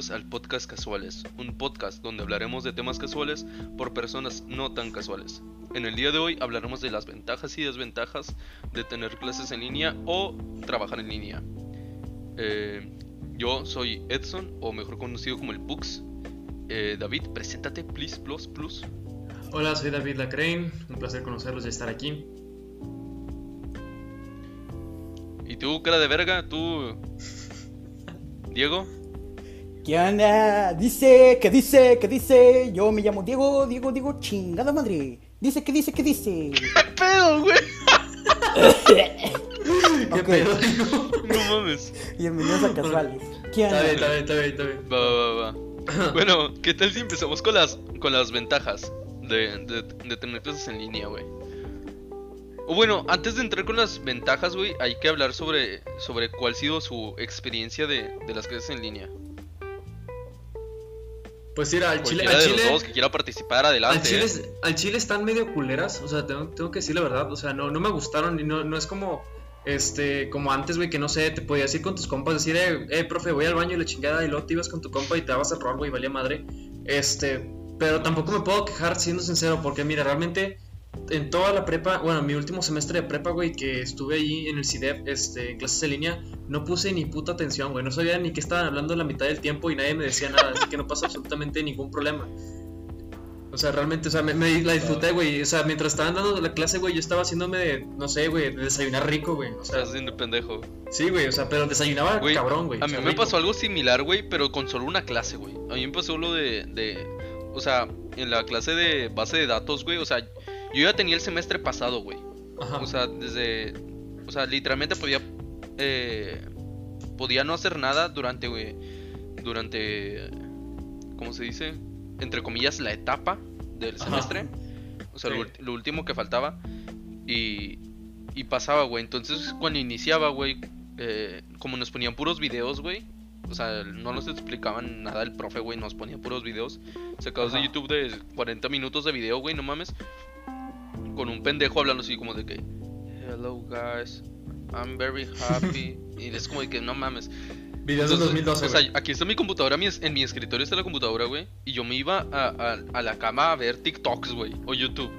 bienvenidos al Podcast Casuales, un podcast donde hablaremos de temas casuales por personas no tan casuales. En el día de hoy hablaremos de las ventajas y desventajas de tener clases en línea o trabajar en línea. Eh, yo soy Edson, o mejor conocido como el Pux. Eh, David, preséntate, please, plus, plus. Hola, soy David Lacrain, un placer conocerlos y estar aquí. ¿Y tú, cara de verga? ¿Tú, Diego? ¿Qué onda? Dice, que dice, que dice. Yo me llamo Diego, Diego, Diego, chingada madre. Dice, que dice, que dice. ¿Qué pedo, güey? ¿Qué Ok. pedo? No mames. Bienvenidos a Casuales. ¿Qué Está onda? bien, está bien, está bien, está bien. Va, va, va, va. Bueno, ¿qué tal si empezamos con las, con las ventajas de, de, de tener clases en línea, güey? O bueno, antes de entrar con las ventajas, güey, hay que hablar sobre, sobre cuál ha sido su experiencia de, de las clases en línea. Pues mira, al Chile, al de los Chile, dos que quiera participar, al adelante. Chile, ¿eh? es- al Chile están medio culeras, o sea, tengo, tengo que decir la verdad, o sea, no, no me gustaron y no, no es como, este, como antes, güey, que no sé, te podías ir con tus compas, decir, eh, eh, profe, voy al baño y la chingada, y luego te ibas con tu compa y te dabas a robar, güey, valía madre, este, pero tampoco me puedo quejar siendo sincero, porque mira, realmente, en toda la prepa, bueno, mi último semestre de prepa, güey, que estuve ahí en el CIDEP, este, en clases en línea, no puse ni puta atención, güey, no sabía ni qué estaban hablando la mitad del tiempo y nadie me decía nada, así que no pasa absolutamente ningún problema. O sea, realmente, o sea, me, me la disfruté, güey. O sea, mientras estaban dando la clase, güey, yo estaba haciéndome de, no sé, güey, de desayunar rico, güey. O sea, siendo pendejo. sí, güey, o sea, pero desayunaba Güey, cabrón, güey. A mí me rico. pasó algo similar, güey, pero con solo una clase, güey. A mí me pasó lo de, de, o sea, en la clase de base de datos, güey, o sea, yo ya tenía el semestre pasado, güey. Ajá. O sea, desde, o sea, literalmente podía, eh, podía no hacer nada durante, güey, durante, ¿cómo se dice? Entre comillas, la etapa del Ajá. semestre. O sea, lo, Sí. ulti- lo último que faltaba. Y, y pasaba, güey. Entonces, cuando iniciaba, güey, eh, como nos ponían puros videos, güey. O sea, no nos explicaban nada el profe, güey. Nos ponía puros videos sacados de. YouTube de 40 minutos de video, güey, no mames. Con un pendejo hablando así como de que, hello guys, I'm very happy. y es como de que no mames. Videos del Entonces, 2012, o sea, aquí está mi computadora, mi en mi escritorio está la computadora, güey. Y yo me iba a, a- a la cama a ver TikToks, güey, o YouTube.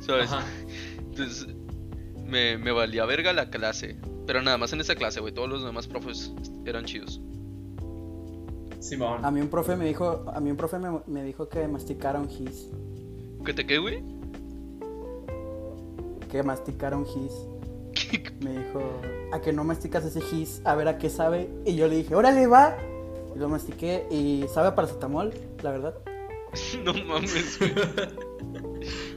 ¿Sabes? Ajá. Entonces, me, me valía verga la clase. Pero nada más en esa clase, güey. Todos los demás profes eran chidos. Simón. A mí un profe me dijo, a mí un profe me, me dijo que masticara un gis. ¿Qué te qué, güey? Que masticara un gis. Me dijo, a que no masticas ese gis, a ver a qué sabe. Y yo le dije, órale, va. Y lo mastiqué y sabe a paracetamol, la verdad. no mames, güey.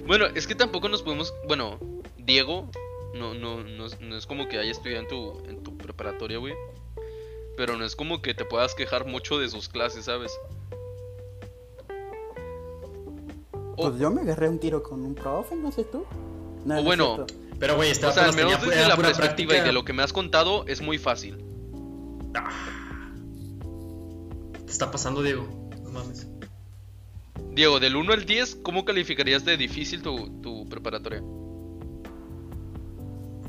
bueno, es que tampoco nos podemos. Bueno, Diego, no, no, no, es- no es como que haya estudiado en tu, en tu preparatoria, güey. Pero no es como que te puedas quejar mucho de sus clases, ¿sabes? Pues yo me agarré un tiro con un profe, no sé tú. No, O bueno. Pero, güey, este O sea, al menos tenía- desde la pura perspectiva y práctica. de lo que me has contado, es muy fácil. Te está pasando, Diego. No mames. Diego, del 1 al 10, ¿cómo calificarías de difícil tu, tu preparatoria?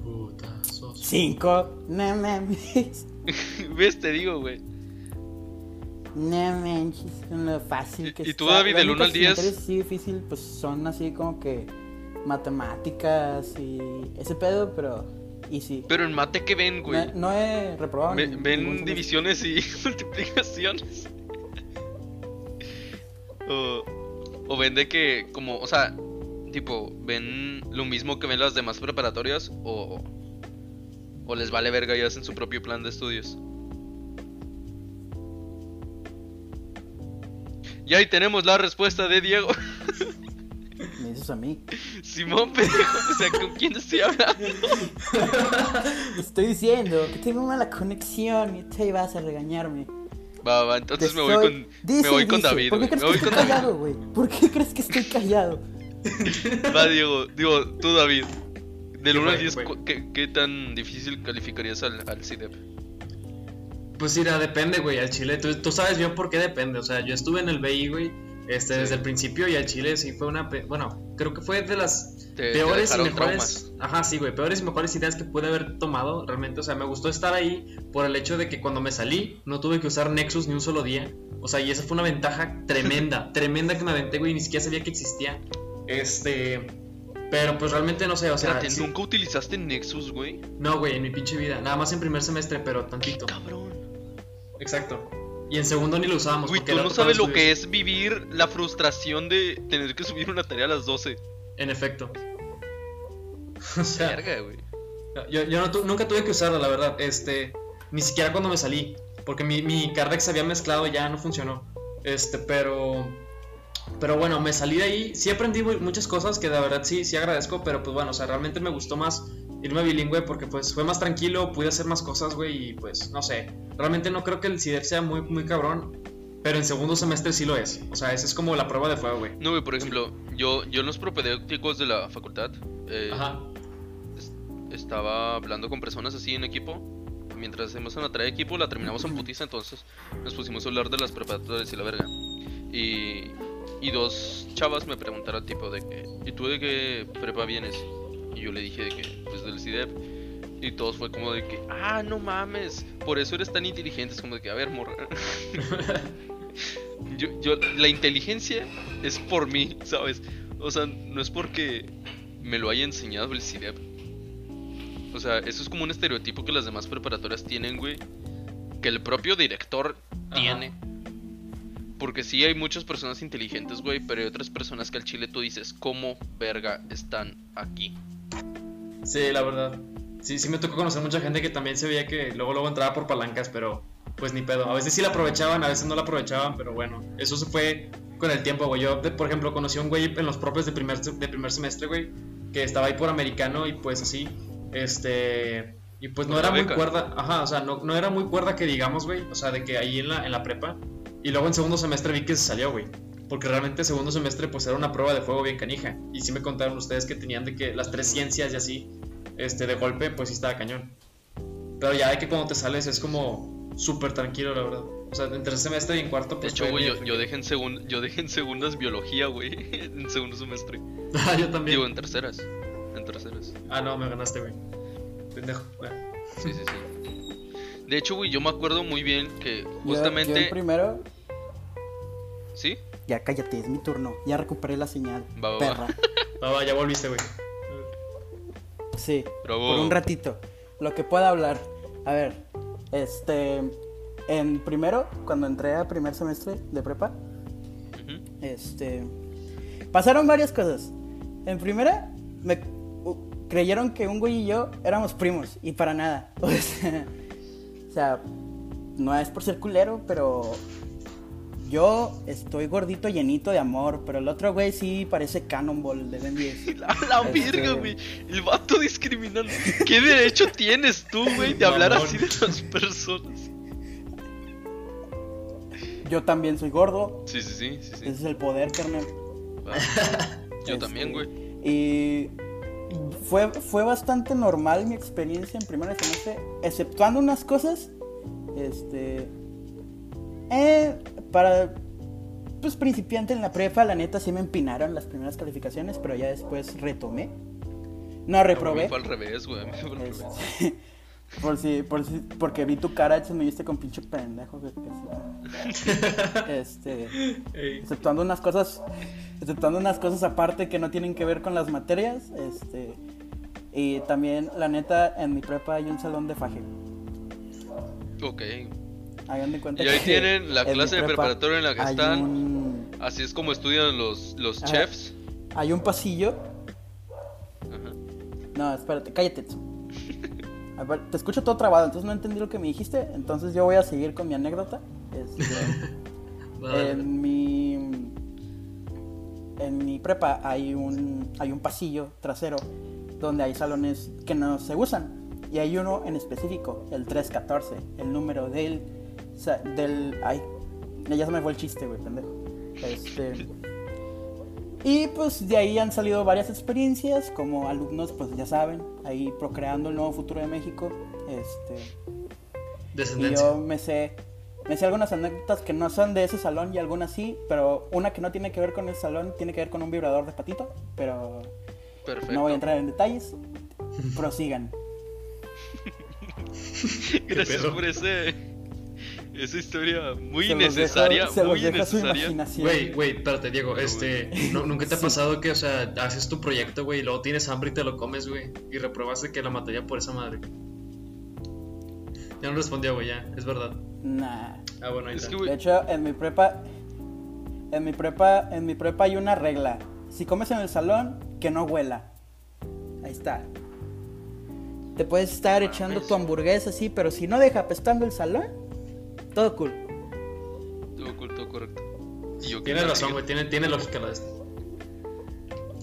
Puta, sos. Cinco, no mames. ¿Ves? Te digo, güey. No manches, con lo fácil que ¿Y- y tú, está. David, del uno al únicas 10? materias así difícil, pues son así como que matemáticas y ese pedo, pero y sí. Pero en mate, ¿qué ven, güey? No, no he reprobado. Ni- ven divisiones y multiplicaciones. o, o ven de que, como, o sea, tipo, ven lo mismo que ven las demás preparatorias o, o les vale verga y hacen su propio plan de estudios. Y ahí tenemos la respuesta de Diego. Me dices a mí. Simón, pendejo, o sea, ¿con quién estoy hablando? Estoy diciendo que tengo mala conexión y te vas a regañarme. Va, va, entonces me voy con, Dice me voy con dice. David. ¿Por qué crees Me que estoy callado, güey? ¿Por qué crees que estoy callado? Va, Diego, digo, tú, David. Del ¿Qué 1 al fue? 10, ¿Qué fue? cu- ¿qué, qué tan difícil calificarías al, al CIDEP? Pues mira, depende, güey, al chile. Tú, tú sabes bien por qué depende. O sea, yo estuve en el BI, güey. Este, Sí. desde el principio y al Chile sí fue una. Bueno, creo que fue de las Te- te peores y mejores. Ajá, sí, güey. Peores y mejores ideas que pude haber tomado realmente. O sea, me gustó estar ahí por el hecho de que cuando me salí no tuve que usar Nexus ni un solo día. O sea, y esa fue una ventaja tremenda. tremenda que me aventé, güey. y Ni siquiera sabía que existía. Este. Pero pues realmente no sé, o sea. Espérate, sí- ¿nunca utilizaste Nexus, güey? No, güey, en mi pinche vida. Nada más en primer semestre, pero tantito. Cabrón. Exacto. Y en segundo ni lo usábamos. Porque tú no sabes lo que es vivir la frustración de tener que subir una tarea a las 12. En efecto. O sea, Verga, güey. yo, yo no tu- nunca tuve que usarla, la verdad. Este, ni siquiera cuando me salí. Porque mi, mi Cardex se había mezclado y ya no funcionó. Este, pero. Pero bueno, me salí de ahí. Sí aprendí mu- muchas cosas que de verdad sí, sí agradezco. Pero pues bueno, o sea, realmente me gustó más irme bilingüe porque pues fue más tranquilo, pude hacer más cosas, güey. Y pues no sé. Realmente no creo que el CIDEF sea muy, muy cabrón. Pero en segundo semestre sí lo es. O sea, esa es como la prueba de fuego, güey. No, güey, por ejemplo, yo, yo en los propedéuticos de la facultad eh, Ajá. es- estaba hablando con personas así en equipo. Mientras hacemos una tarea de equipo, la terminamos en putiza, entonces nos pusimos a hablar de las preparatorias y la verga. Y, y dos chavas me preguntaron, tipo, de que, ¿y tú de qué prepa vienes? Y yo le dije de que, pues del CIDEP. Y todos fue como de que, ah, no mames, por eso eres tan inteligente. Es como de que, a ver, morra. yo, yo, la inteligencia es por mí, ¿sabes? O sea, no es porque me lo haya enseñado el CIDEP. O sea, eso es como un estereotipo que las demás preparatorias tienen, güey. Que el propio director Ajá. tiene. Porque sí hay muchas personas inteligentes, güey, pero hay otras personas que al chile tú dices, ¿cómo verga están aquí? Sí, la verdad. Sí, sí me tocó conocer mucha gente que también se veía que luego luego entraba por palancas, pero pues ni pedo. A veces sí la aprovechaban, a veces no la aprovechaban, pero bueno, eso se fue con el tiempo, güey. Yo, de- por ejemplo, conocí a un güey en los propios de primer, de primer semestre, güey, que estaba ahí por americano y pues así, este... Y pues no era muy cuerda, ajá, o sea, no, no era muy cuerda que digamos, güey, o sea, de que ahí en la, en la prepa. Y luego en segundo semestre vi que se salió, güey. Porque realmente segundo semestre pues era una prueba de fuego bien canija. Y sí me contaron ustedes que tenían de que las tres ciencias y así, este, de golpe, pues sí estaba cañón. Pero ya de que cuando te sales es como súper tranquilo, la verdad. O sea, en tercer semestre y en cuarto, De pues. hecho, fue güey, yo, yo dejé en segun- yo dejé en segundas biología, güey, en segundo semestre. Ah, yo también. Digo, en terceras. En terceras. Ah, no, me ganaste, güey. Pendejo. Bueno. Sí, sí, sí. De hecho, güey, yo me acuerdo muy bien que Yo- Yo, justamente... en primero, ¿Sí? Ya cállate, es mi turno. Ya recuperé la señal. Va, va, perra. Va, va, ya volviste, güey. Sí, Bravo. por un ratito. Lo que pueda hablar. A ver, este. En primero, cuando entré a primer semestre de prepa, este. Pasaron varias cosas. En primera, me creyeron que un güey y yo éramos primos. Y para nada. O sea, o sea, no es por ser culero, pero. Yo estoy gordito, llenito de amor. Pero el otro güey sí parece Cannonball de Ben 10. A la Este- verga, güey. El vato discriminando. ¿Qué derecho tienes tú, güey, de hablar así de las personas? Yo también soy gordo. Sí, sí, sí, sí, sí. Ese es el poder, carnal. Yo Este, también, güey. Y fue, fue bastante normal mi experiencia en primer semestre, exceptuando unas cosas. Este. Eh, para. Pues principiante en la prepa, la neta sí me empinaron las primeras calificaciones, pero ya después retomé. No reprobé. fue al revés, güey. Este, por si, por si, porque vi tu cara, entonces me viste con pinche pendejo. que- que sí. Este. Exceptuando unas cosas exceptuando unas cosas aparte que no tienen que ver con las materias este y también la neta en mi prepa hay un salón de faje Ok. Hagan de cuenta Y ahí que tienen la clase de prepa preparatoria en la que están. un, Así es como estudian los, los Ajá. chefs. hay un pasillo Ajá. no espérate cállate te escucho todo trabado entonces no entendí lo que me dijiste entonces yo voy a seguir con mi anécdota Este, Vale. En mi en mi prepa hay un hay un pasillo trasero donde hay salones que no se usan y hay uno en específico, el 314, el número del sa- del ay, ya se me fue el chiste, güey, pendejo. Este y pues de ahí han salido varias experiencias como alumnos, pues ya saben, ahí procreando el nuevo futuro de México. Este, y Descendencia. yo me sé Me sé algunas anécdotas que no son de ese salón y algunas sí, pero una que no tiene que ver con el salón tiene que ver con un vibrador de patito, pero Perfecto. no voy a entrar en detalles. Prosigan. Gracias pedo? por ese, esa historia muy Se los dejo- innecesaria, se los muy innecesaria. imaginación. Güey, güey, espérate, Diego, este, ¿no- ¿nunca te ha pasado que, o sea, haces tu proyecto, güey, y luego tienes hambre y te lo comes, güey, y repruebas de que la materia por esa madre? Ya no respondió, güey, ya, es verdad. Nah. Ah, bueno, ahí Es está. que, De hecho, en mi prepa, en mi prepa, en mi prepa hay una regla. Si comes en el salón, que no huela. Ahí está. Te puedes estar echando tu hamburguesa así, pero si no deja apestando el salón, todo cool. todo cool, todo correcto. Y yo la razón, güey, tiene, tiene lógica la de esto.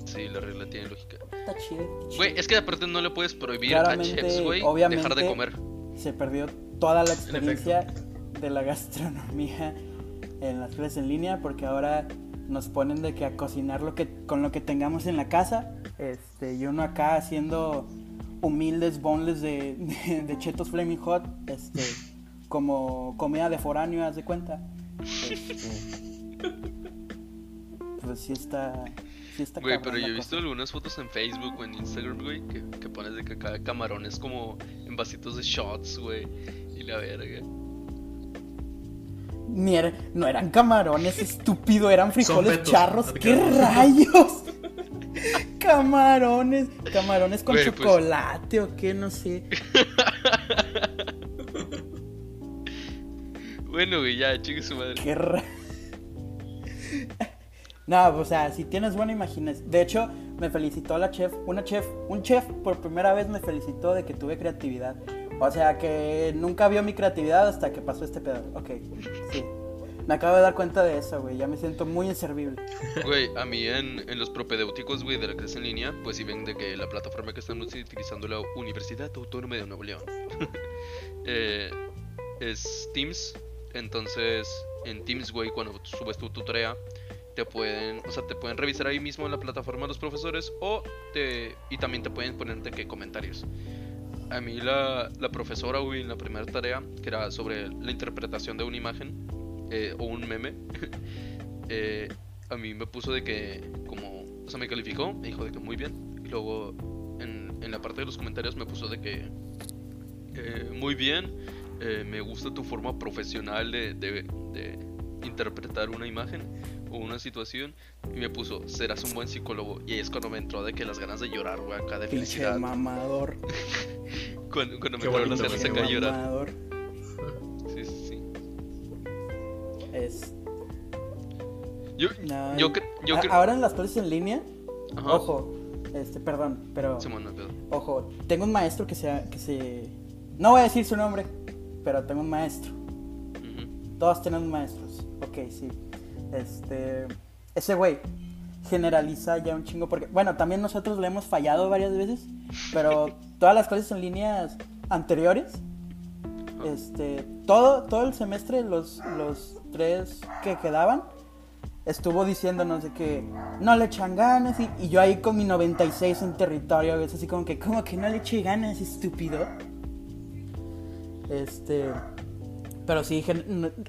Sí, la regla tiene lógica. Está chido. Güey, es que aparte no le puedes prohibir Claramente, a chefs, güey, obviamente, dejar de comer. Se perdió toda la experiencia de la gastronomía en las clases en línea porque ahora nos ponen de que a cocinar lo que con lo que tengamos en la casa. Este, y uno acá haciendo humildes boneless de, de, de chetos flaming hot, este, como comida de foráneo, haz de cuenta. Este, pues sí está, sí está Güey, pero yo he visto algunas fotos en Facebook o en Instagram, güey, que, que pones de que acá camarones como en vasitos de shots, güey, y la verga. Mier- no eran camarones, estúpido, eran frijoles petos. charros. ¡Qué rayos! camarones, camarones con Güey, pues- chocolate o qué, no sé. Bueno, güey, ya, chingue su madre. Qué ra- No, o sea, si tienes buena imaginación. De hecho, me felicitó la chef, una chef, un chef por primera vez me felicitó de que tuve creatividad. O sea, que nunca vio mi creatividad hasta que pasó este pedo. Ok, sí. Me acabo de dar cuenta de eso, güey. Ya me siento muy inservible. Güey, a mí en, en los propedéuticos, güey, de la clase en línea, pues si ven de que la plataforma que están utilizando la Universidad Autónoma de Nuevo León eh, es Teams. Entonces, en Teams, güey, cuando subes tu, tu tarea, te pueden, o sea, te pueden revisar ahí mismo en la plataforma los profesores o te, y también te pueden poner de que comentarios. A mí la, la profesora, güey, en la primera tarea, que era sobre la interpretación de una imagen eh, o un meme, eh, a mí me puso de que, como, o sea, me calificó, me dijo de que muy bien. Y luego en, en la parte de los comentarios me puso de que eh, muy bien, eh, me gusta tu forma profesional de, de- de interpretar una imagen o una situación. Y me puso, serás un buen psicólogo. Y ahí es cuando me entró de que las ganas de llorar, güey, acá de Pinche felicidad. mamador. Cuando, cuando me entraron las ganas Pinche acá de llorar. mamador. Sí, sí, sí. Es. Yo, no, yo, yo. Ahora en las clases en línea, Ajá. ojo, este, perdón, pero. Simón, no. Ojo, tengo un maestro que se, que se... No voy a decir su nombre, pero tengo un maestro. Todos tenemos maestros. Ok, sí. Este... Ese güey generaliza ya un chingo porque... Bueno, también nosotros le hemos fallado varias veces, pero todas las clases en líneas anteriores, este... Todo, todo el semestre, los, los tres que quedaban, estuvo diciéndonos de que no le echan ganas y, y yo ahí con mi 96 en territorio, es así como que, como que no le eché ganas, estúpido. Este, pero sí,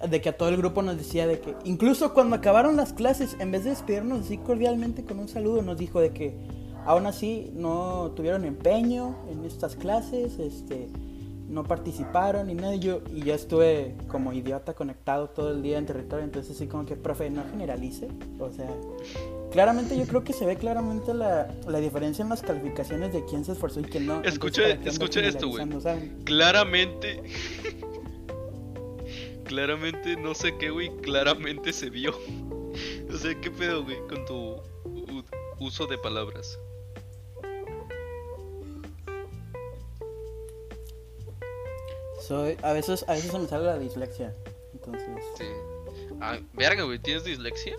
de que a todo el grupo nos decía de que, incluso cuando acabaron las clases, en vez de despedirnos así cordialmente con un saludo, nos dijo de que aún así no tuvieron empeño en estas clases, este, no participaron y nada. Yo, y yo estuve como idiota conectado todo el día en territorio, entonces así como que, profe, no generalice. O sea, claramente yo creo que se ve claramente la, la diferencia en las calificaciones de quién se esforzó y quién no. Escucha- Entonces, ¿para qué ando escucha esto, güey. Claramente. claramente, no sé qué, güey. Claramente se vio. O sea, ¿qué pedo, güey? Con tu uso de palabras. Soy, a veces, a veces se me sale la dislexia. Entonces, Sí. Ah, verga, güey. ¿Tienes dislexia?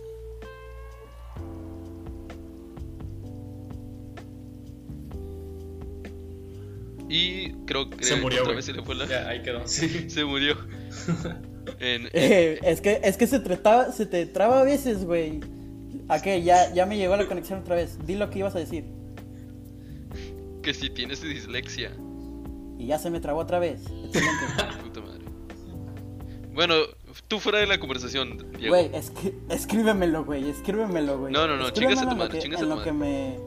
Y creo que Se murió, otra vez se le fue la. Ya, ahí quedó. Sí. Se murió. En- en- Eh, es que es que se te traba, se te traba a veces, güey. ¿A qué? Ya, ya me llegó la conexión otra vez. Di lo que ibas a decir. que si tienes dislexia. Y ya se me trabó otra vez. Excelente. Puta madre. Bueno, tú fuera de la conversación, Diego. Güey, escríbemelo, güey, escríbemelo, güey. No, no, no, chingas a tu madre, que- chingas a tu lo que me...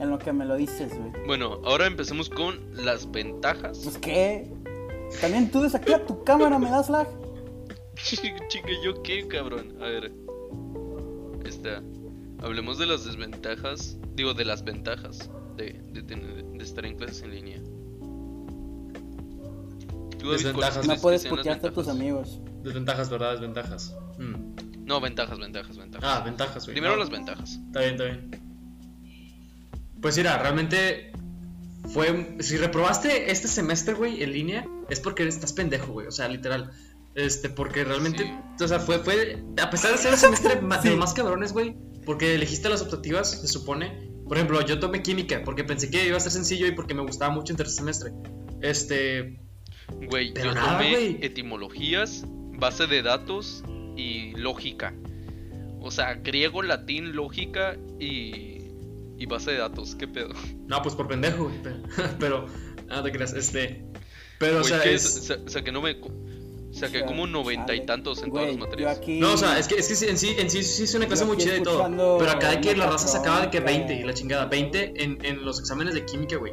En lo que me lo dices, güey. Bueno, ahora empecemos con las ventajas. Pues, ¿qué? También tú desactiva tu cámara, ¿me das lag? Chica, ¿yo qué, cabrón? A ver. Está. Hablemos de las desventajas. Digo, de las ventajas de, de, tener- de estar en clases en línea. ¿Tú, David, Desventajas. No puedes putearte a tus amigos. Desventajas, ¿verdad? Desventajas. Mm. No, ventajas, ventajas, ventajas. Ah, ventajas, güey. Primero No. las ventajas. Está bien, está bien. Pues mira, realmente fue. Si reprobaste este semestre, güey, en línea, es porque eres- estás pendejo, güey. O sea, literal. Este, porque realmente. Sí. O sea, fue, fue. A pesar de ser el semestre ma- de los más cabrones, güey. Porque elegiste las optativas, se supone. Por ejemplo, yo tomé química porque pensé que iba a ser sencillo y porque me gustaba mucho en tercer semestre. Este. Güey, Pero yo nada, tomé güey. etimologías, base de datos y lógica. O sea, griego, latín, lógica y, y base de datos. ¿Qué pedo? No, pues por pendejo, güey. Pero. pero nada te creas, este. Pero, o sea, que es. sa- saqué no me... O sea, como noventa y tantos en Güey, todas las materias. aquí- No, o sea, es que, es que sí, en sí, en sí, sí es una clase muy chida y todo. Pero acá de que la raza sacaba de que güey. 20 y la chingada, 20 en, en los exámenes de química, güey.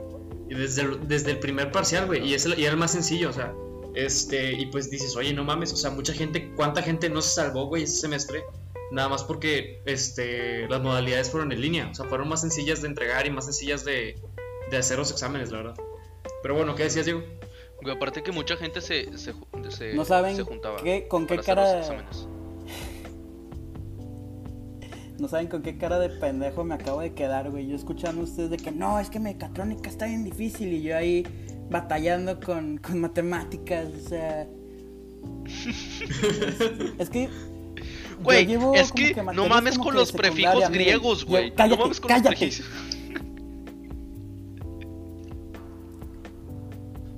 Y desde el, desde el primer parcial, güey. Y, es el- y era el más sencillo, o sea. Este, y pues dices, oye, no mames, o sea, mucha gente, ¿cuánta gente no se salvó, güey, ese semestre? Nada más porque este, las modalidades fueron en línea, o sea, fueron más sencillas de entregar y más sencillas de, de hacer los exámenes, la verdad. Pero bueno, ¿qué decías, Diego? Güey, aparte que mucha gente se, se, se- No saben se juntaba qué- con qué para hacer cara- los exámenes. No saben con qué cara de pendejo me acabo de quedar, güey. Yo escuchando a ustedes de que no, es que mecatrónica está bien difícil y yo ahí batallando con, con matemáticas, o sea. es que. Güey, es que no mames con los prefijos griegos, güey. No Cállate, mames con los cállate. prefijos.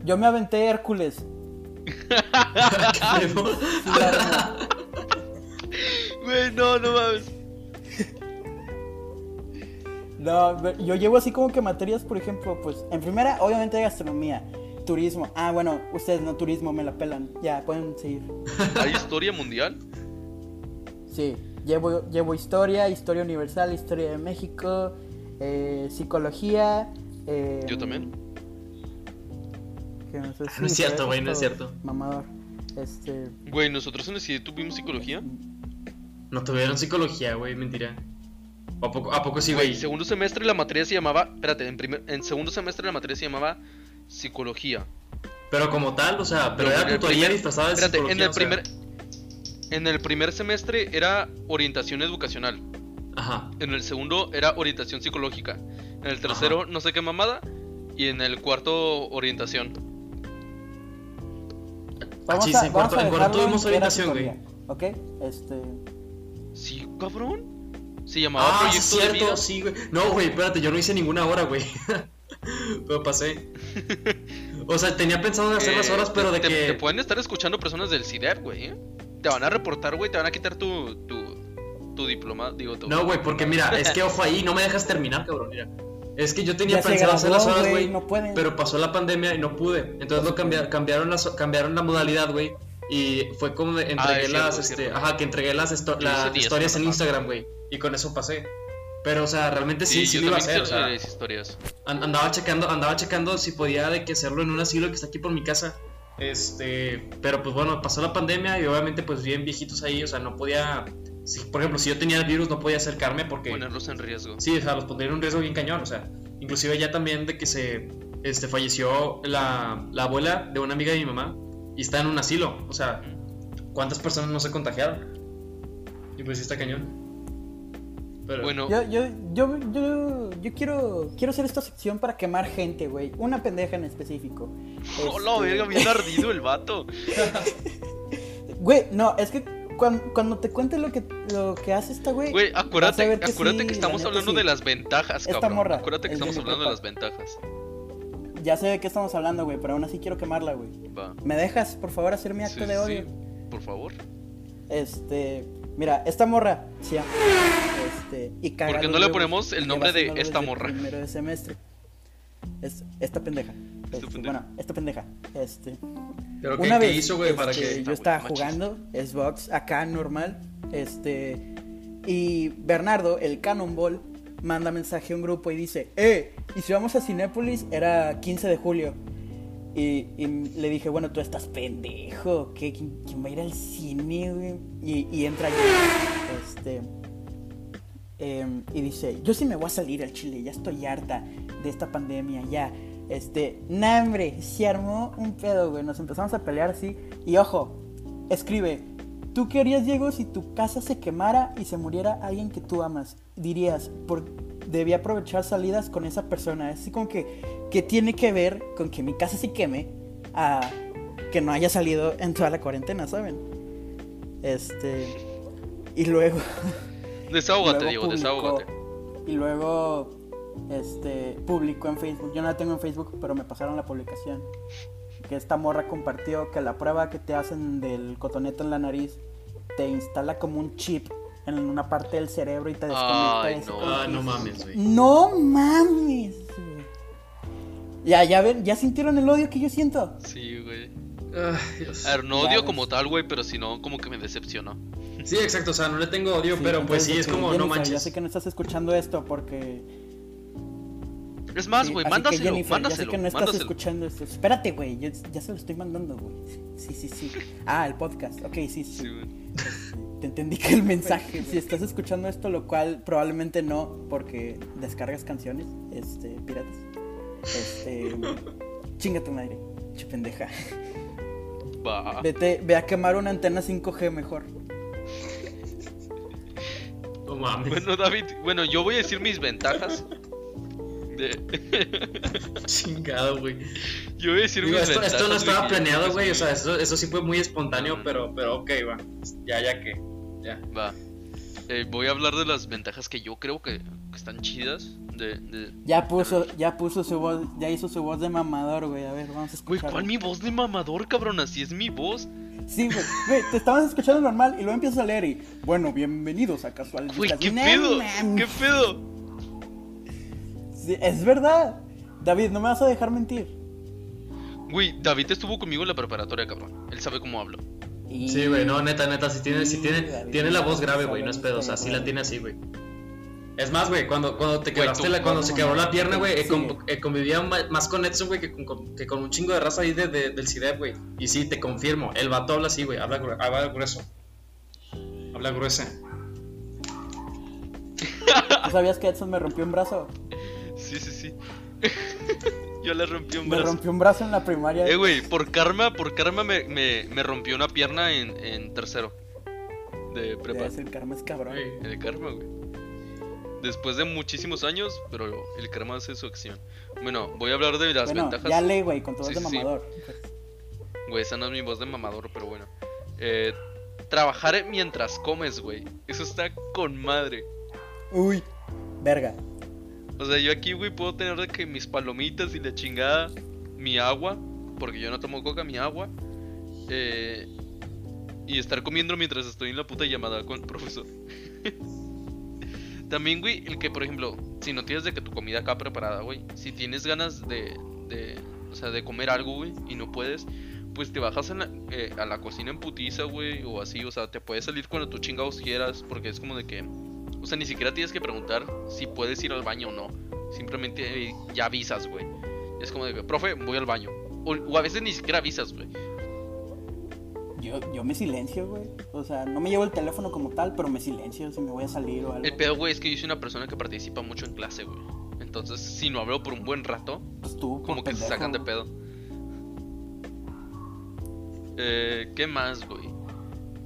Yo me aventé Hércules. Güey, no, no mames. No, yo llevo así como que materias, por ejemplo, pues en primera, obviamente gastronomía, turismo. Ah, bueno, ustedes no turismo, me la pelan. Ya, pueden seguir. ¿Hay historia mundial? Sí, llevo, llevo historia, historia universal, historia de México, eh, psicología. eh, Yo también. que no, sé No es cierto, pero güey, no es cierto. Mamador. Este. Güey, nosotros en el CIDE tuvimos psicología. No tuvieron psicología, güey, mentira. ¿O ¿A poco, a poco sí, Güey, güey? segundo semestre la materia se llamaba. Espérate, en, primer, en segundo semestre la materia se llamaba psicología. Pero como tal, o sea, pero No, era en tutoría primer- disfrazada de Espérate, en psicología, el o sea. En el primer semestre era orientación educacional. Ajá. En el segundo era orientación psicológica. En el tercero, no sé qué mamada. Y en el cuarto, orientación. Vamos sí, a, en cuarto- en cuarto tuvimos orientación, güey. ¿Ok? Este. Sí, cabrón. Se llamaba Ah, proyecto de vida. cierto, sí, güey. No, güey, espérate, yo no hice ninguna hora, güey. pero pasé. O sea, tenía pensado en hacer las Eh, horas, pero te, de que. te pueden estar escuchando personas del CIDER, güey. ¿Eh? Te van a reportar, güey. Te van a quitar tu, tu, tu diploma. Digo, tu. No, güey, porque mira, es que ojo ahí, no me dejas terminar, cabrón, mira. Es que yo tenía pensado hacer las horas, güey, no pueden. pero pasó la pandemia y no pude. Entonces lo cambiaron, cambiaron, las, cambiaron la modalidad, güey. Y fue como de- entregué Ah, es las, es este, cierto. ajá, que entregué las, esto- Yo hice las 10 historias en. Instagram, güey. Y con eso pasé. Pero, o sea, realmente sí, sí, yo lo iba a hacer. O sea, las historias. An- andaba checando, andaba checando si podía de que hacerlo en un asilo que está aquí por mi casa. Este, pero pues bueno, pasó la pandemia y obviamente pues bien viejitos ahí, o sea, no podía, si, por ejemplo, si yo tenía el virus no podía acercarme porque Ponerlos en riesgo. sí, o sea, los pondría en un riesgo bien cañón, o sea, inclusive ya también de que se, este, falleció la, la abuela de una amiga de mi mamá y está en un asilo, o sea, ¿cuántas personas no se contagiaron? Y pues sí está cañón. Pero, Bueno, Yo, yo, yo, yo, yo quiero, quiero hacer esta sección para quemar gente, güey. Una pendeja en específico. hola, Este, verga, bien ardido el vato. Güey, no, es que cuando, cuando te cuente lo que, lo que hace esta güey. Güey, acuérdate, que acuérdate sí, que estamos neta hablando sí. de las ventajas, Esta morra acuérdate que es estamos hablando de las ventajas. Ya sé de qué estamos hablando, güey, pero aún así quiero quemarla, güey. Va. ¿Me dejas, por favor, hacer mi acto Sí, de sí, odio? Por favor. Este, mira, esta morra se llama. Este, y ¿Por qué no le ponemos el nombre de esta morra? Primero de semestre. Es, esta pendeja. Este, pendeja. Bueno, esta pendeja. Este. ¿Pero qué- Una qué vez hizo, güey, para este, que- yo estaba machista. jugando Xbox acá normal, este y Bernardo, el Cannonball, manda mensaje a un grupo y dice, "Eh, y si vamos a Cinépolis era 15 de julio." Y, le dije, bueno, tú estás pendejo, ¿qué, quién, va a ir al cine, güey? Y, entra yo, este, em, y dice, yo sí me voy a salir al Chile, ya estoy harta de esta pandemia, ya. Este, nah, hombre, se armó un pedo, güey, nos empezamos a pelear así. Y ojo, escribe, ¿tú qué harías, Diego, si tu casa se quemara y se muriera alguien que tú amas? Dirías, por, debí aprovechar salidas con esa persona. Así como que, que tiene que ver con que mi casa se queme a que no haya salido en toda la cuarentena, ¿saben? Este, y luego... Desahógate, Luego publicó- desahógate. Y luego este publicó en Facebook. Yo no la tengo en Facebook, pero me pasaron la publicación. Que esta morra compartió que la prueba que te hacen del cotonete en la nariz te instala como un chip en una parte del cerebro y te desconecta. Ay, no. Ah, que- no mames, güey. No mames. güey. Ya, ya ven, ya sintieron el odio que yo siento. Sí, güey. Ay, Dios. A ver, no odio como tal, güey, pero si no, como que me decepcionó. Sí, exacto, o sea, no le tengo odio, Sí, pero pues sí, es que, como, no Jennifer, Ya manches. sé que no estás escuchando esto porque Es más, Sí, güey, que, mándaselo, Jennifer, Ya sé que no estás mándaselo. escuchando esto. Espérate, güey. Ya se lo estoy mandando, güey. Sí, sí, sí. Ah, el podcast. Ok, sí, sí. Sí, güey. Te entendí que el mensaje. Si estás escuchando esto, lo cual probablemente no, porque descargas canciones, este, piratas. Este. chinga tu madre. Che pendeja. Va. Vete, ve a quemar una antena 5G mejor. No mames. Bueno, David, bueno, yo voy a decir mis ventajas. De... Chingado, güey. Yo voy a decir Digo, mis esto, ventajas. esto no estaba planeado, güey. O sea, eso, eso sí fue muy espontáneo, Mm. pero, pero ok, va. Ya, ya que. Ya. Va. Eh, voy a hablar de las ventajas que yo creo que, que están chidas. De, de... Ya puso, ya puso su voz, ya hizo su voz de mamador, güey. A ver, vamos a Güey, escuchar. ¿cuál mi voz de mamador, cabrón? Así es mi voz. Sí, güey, güey, te estabas escuchando normal y luego empiezas a leer y, bueno, bienvenidos a Casual Güey. ¿qué pedo? ¿Qué pedo? Sí, es verdad. David, no me vas a dejar mentir. Güey, David estuvo conmigo en la preparatoria, cabrón. Él sabe cómo hablo. Y- Sí, güey, no, neta, neta, si tiene, si tiene, David, tiene la voz grave, güey, no es pedo, o sea, sí la tiene así, güey. Es más, güey, cuando, cuando te quebraste tú- la, cuando se quebró la pierna, güey, eh, Sí. con- eh, convivía más con Edson, güey, que con, que con un chingo de raza ahí de, de- del CIDEP, güey. Y sí, te confirmo, el vato habla así, güey, habla, gru- habla grueso. Habla gruesa. ¿Tú sabías que Edson me rompió un brazo? Sí, sí, sí. yo le rompí un Me brazo. rompió un brazo en la primaria. Eh, güey, por karma, por karma me, me, me rompió una pierna en, en tercero. De prepa. El karma es cabrón. El karma, güey. Después de muchísimos años, pero el karma hace su acción. Bueno, voy a hablar de las bueno, ventajas. ya lee, güey, con tu voz Sí, de mamador. Güey, esa no es mi voz de mamador, pero bueno. Eh, trabajar mientras comes, güey. Eso está con madre. Uy, verga. O sea, yo aquí, güey, puedo tener de que mis palomitas y la chingada, mi agua, porque yo no tomo coca, mi agua. eh, y estar comiendo mientras estoy en la puta llamada con el profesor. También, güey, el que, por ejemplo, si no tienes de que tu comida acá preparada, güey, si tienes ganas de, de, o sea, de comer algo, güey, y no puedes, pues te bajas en la- eh, a la cocina en putiza, güey, o así, o sea, te puedes salir cuando tú chingados quieras, porque es como de que, o sea, ni siquiera tienes que preguntar si puedes ir al baño o no, simplemente eh, ya avisas, güey. Es como de profe, voy al baño. O, o a veces ni siquiera avisas, güey. Yo, yo me silencio, güey. O sea, no me llevo el teléfono como tal, pero me silencio si me voy a salir o algo. El pedo, güey, es que yo soy una persona que participa mucho en clase, güey. Entonces, si no hablo por un buen rato, Pues tú, como que se sacan de pedo. Eh, ¿qué más, güey?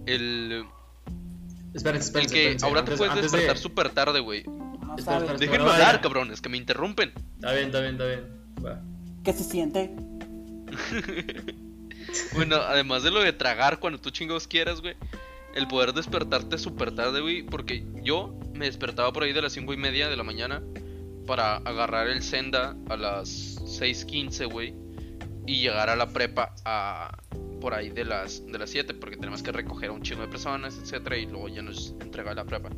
El, Esperen, el esperen, que ahora te puedes despertar de... súper tarde, güey. Déjenme vaya. hablar, cabrones, que me interrumpen. Está bien, está bien, está bien. Va. qué se siente. Bueno, además de lo de tragar cuando tú chingados quieras, güey. El poder despertarte súper tarde, güey. Porque yo me despertaba por ahí de las 5 y media de la mañana. Para agarrar el senda a las 6.15, güey. Y llegar a la prepa a por ahí de las de las 7. Porque tenemos que recoger a un chingo de personas, etcétera. Y luego ya nos entrega la prepa.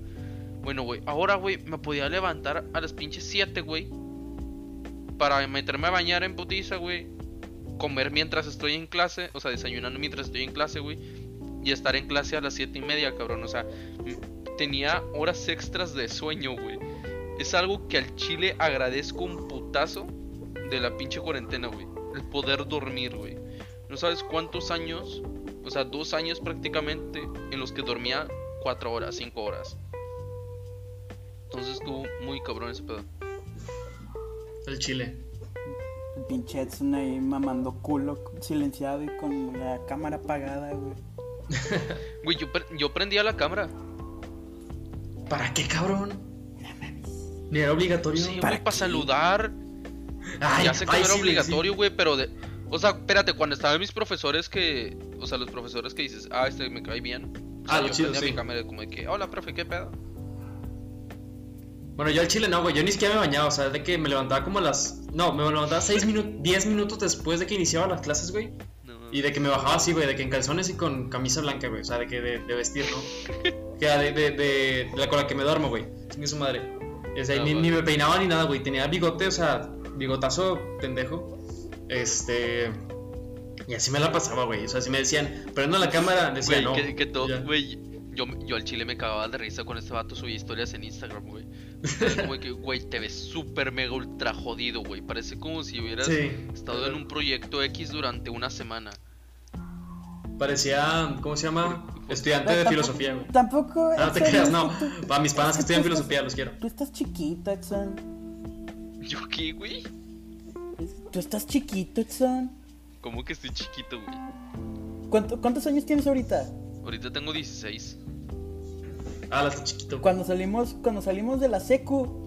Bueno, güey. Ahora, güey, me podía levantar a las pinches 7, güey. Para meterme a bañar en putiza, güey. comer mientras estoy en clase, o sea, desayunando mientras estoy en clase, güey, y estar en clase a las siete y media, cabrón, o sea, m- tenía horas extras de sueño, güey. Es algo que al chile agradezco un putazo de la pinche cuarentena, güey. El poder dormir, güey. No sabes cuántos años, o sea, dos años prácticamente, en los que dormía cuatro horas, cinco horas. Entonces estuvo muy cabrón ese pedo. El chile. El pinche Edson ahí mamando culo, silenciado y con la cámara apagada, güey. Güey, yo, pre- yo prendía la cámara. ¿Para qué, cabrón? Ni era obligatorio. Sí, ¿Para güey, para qué? saludar. Ay, ya sé que ay, no era sí, güey, sí. obligatorio, güey, pero de... O sea, espérate, cuando estaban mis profesores que... O sea, los profesores que dices, ah, este me cae bien. O sea, Ah, lo yo chido, sí. mi cámara como de que, hola, profe, ¿qué pedo? Bueno, yo al chile no, güey. Yo ni siquiera me bañaba. O sea, de que me levantaba como a las. No, me levantaba 6 minutos, 10 minutos después de que iniciaban las clases, güey. No, Y de que me bajaba así, güey. De que en calzones y con camisa blanca, güey. O sea, de que de, de vestir, ¿no? que de, de, de, la con la que me duermo, güey. Chingue su madre. O sea, Ah, ni, ni me peinaba ni nada, güey. Tenía bigote, o sea, bigotazo pendejo. Este. Y así me la pasaba, güey. O sea, si me decían, prendo la cámara, decía Güey, no. que, que todo, Ya. güey, yo, yo al chile me cagaba de risa con este vato subía historias en Instagram, güey. Como que, güey, te ves súper mega ultra jodido, güey. Parece como si hubieras Sí. estado en un proyecto X durante una semana. Parecía, ¿cómo se llama? Estudiante de Tampoco- filosofía, güey. Tampoco. Ah, no te creas, no. Para mis panas que es que estudian filosofía, los quiero. Tú estás chiquito, Edson. ¿Yo qué, güey? Tú estás chiquito, Edson. Como que estoy chiquito, güey. ¿Cuánto- ¿Cuántos años tienes ahorita? Ahorita tengo 16. Ah, la chiquito. Cuando salimos, cuando salimos de la secu,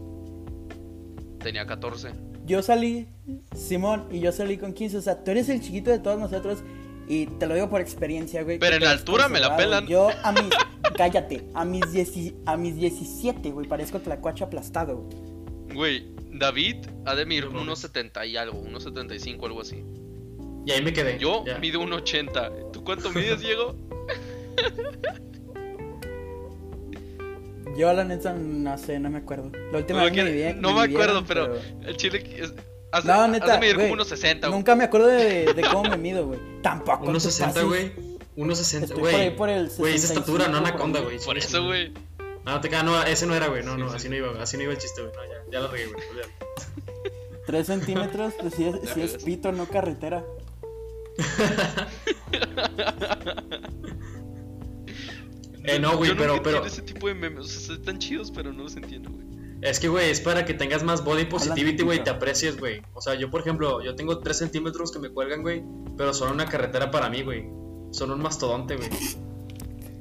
Tenía 14. yo salí, Simón, y yo salí con 15. O sea, tú eres el chiquito de todos nosotros. Y te lo digo por experiencia, güey. Pero en altura me la pelan. Yo a mis. cállate. A mis, dieci- a mis 17, güey. Parezco tlacuache aplastado, güey. Güey, David ha de medir No mames. unos 70 y algo, unos 75, algo así. Y ahí me quedé. Yo ya. mido un 80. ¿Tú cuánto mides, Diego? Yo, la neta, no sé, no me acuerdo. La última vez Como me que- midieron- no me acuerdo, pero, el chile es, has, No, neta, de medir como unos 60. güey. Nunca me acuerdo de, de cómo me mido, güey. Tampoco. 1.60, pases. güey. 1.60, Estoy por ahí güey. por el Güey, esa estatura, 65, no anaconda, güey. Por eso, güey. Ah, no te cagas, no, ese no era, güey. No, Sí, no, sí. así no iba, así no iba el chiste, güey. No, ya, ya lo regué, güey. olvídalo. 3 centímetros, pues si es, si es pito, no carretera. Eh, no, güey, pero, pero. ese tipo de memes. O sea, están chidos, pero no los entiendo, güey. Es que, güey, es para que tengas más body positivity, güey, y te aprecies, güey. O sea, yo, por ejemplo, yo tengo 3 centímetros que me cuelgan, güey, pero son una carretera para mí, güey. Son un mastodonte, güey.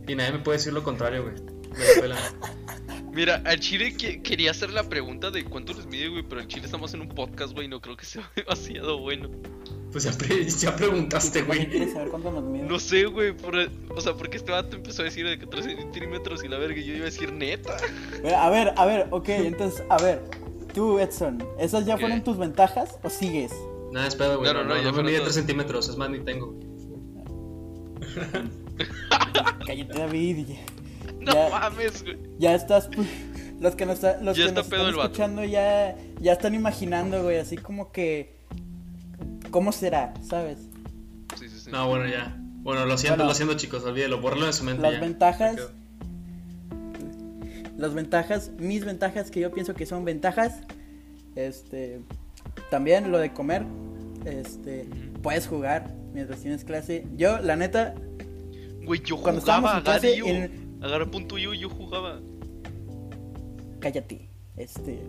Y nadie me puede decir lo contrario, güey. Me la pelan. Mira, al chile que- quería hacer la pregunta de cuánto les mide, güey, pero al chile estamos en un podcast, güey, no creo que sea demasiado bueno. Pues ya, pre- ya preguntaste, ¿Quién güey. quiere saber cuánto nos mide? No sé, güey, por, o sea, porque este vato empezó a decir de que 3 centímetros y la verga, y yo iba a decir neta. A ver, a ver, ok, entonces, a ver. Tú, Edson, ¿esas ya ¿Qué? fueron tus ventajas o sigues? Nada, espera, güey. No, No, no, no, no, ya no me mide todos. 3 centímetros, es más, ni tengo. Cállate, David. Ya, No Ya. mames, güey. ya estás. pu- Los que nos, está- los Ya que está nos pedo están vato. escuchando ya, ya están imaginando, güey, así como que. ¿Cómo será? ¿Sabes? Sí, sí, sí. No, bueno, ya. Bueno, lo siento, Bueno. lo siento, chicos, olvídelo, bórralo de su mente. Las ya. ventajas-. Las ventajas, mis ventajas que yo pienso que son ventajas. Este. También lo de comer. Este. Puedes jugar mientras tienes clase. Yo, la neta, Güey, yo Cuando jugaba, estábamos en clase, en- Agarra punto yo, yo jugaba. cállate. Este.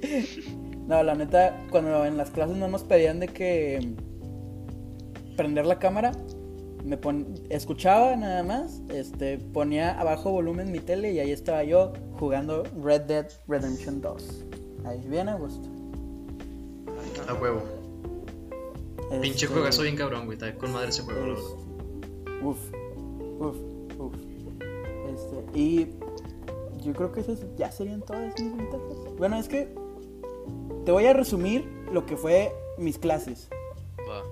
no, la neta, cuando en las clases no nos pedían de que prender la cámara, me pon... escuchaba nada más, este, ponía abajo volumen mi tele y ahí estaba yo jugando Red Dead Redemption 2. Ahí bien a gusto. A huevo. Pinche Este, juegazo bien cabrón, güey. Está con madre ese juego, verdad. Uf, uf, uf. Este, y yo creo que esas ya serían todas mis ventajas. Bueno, es que te voy a resumir lo que fue mis clases. Va.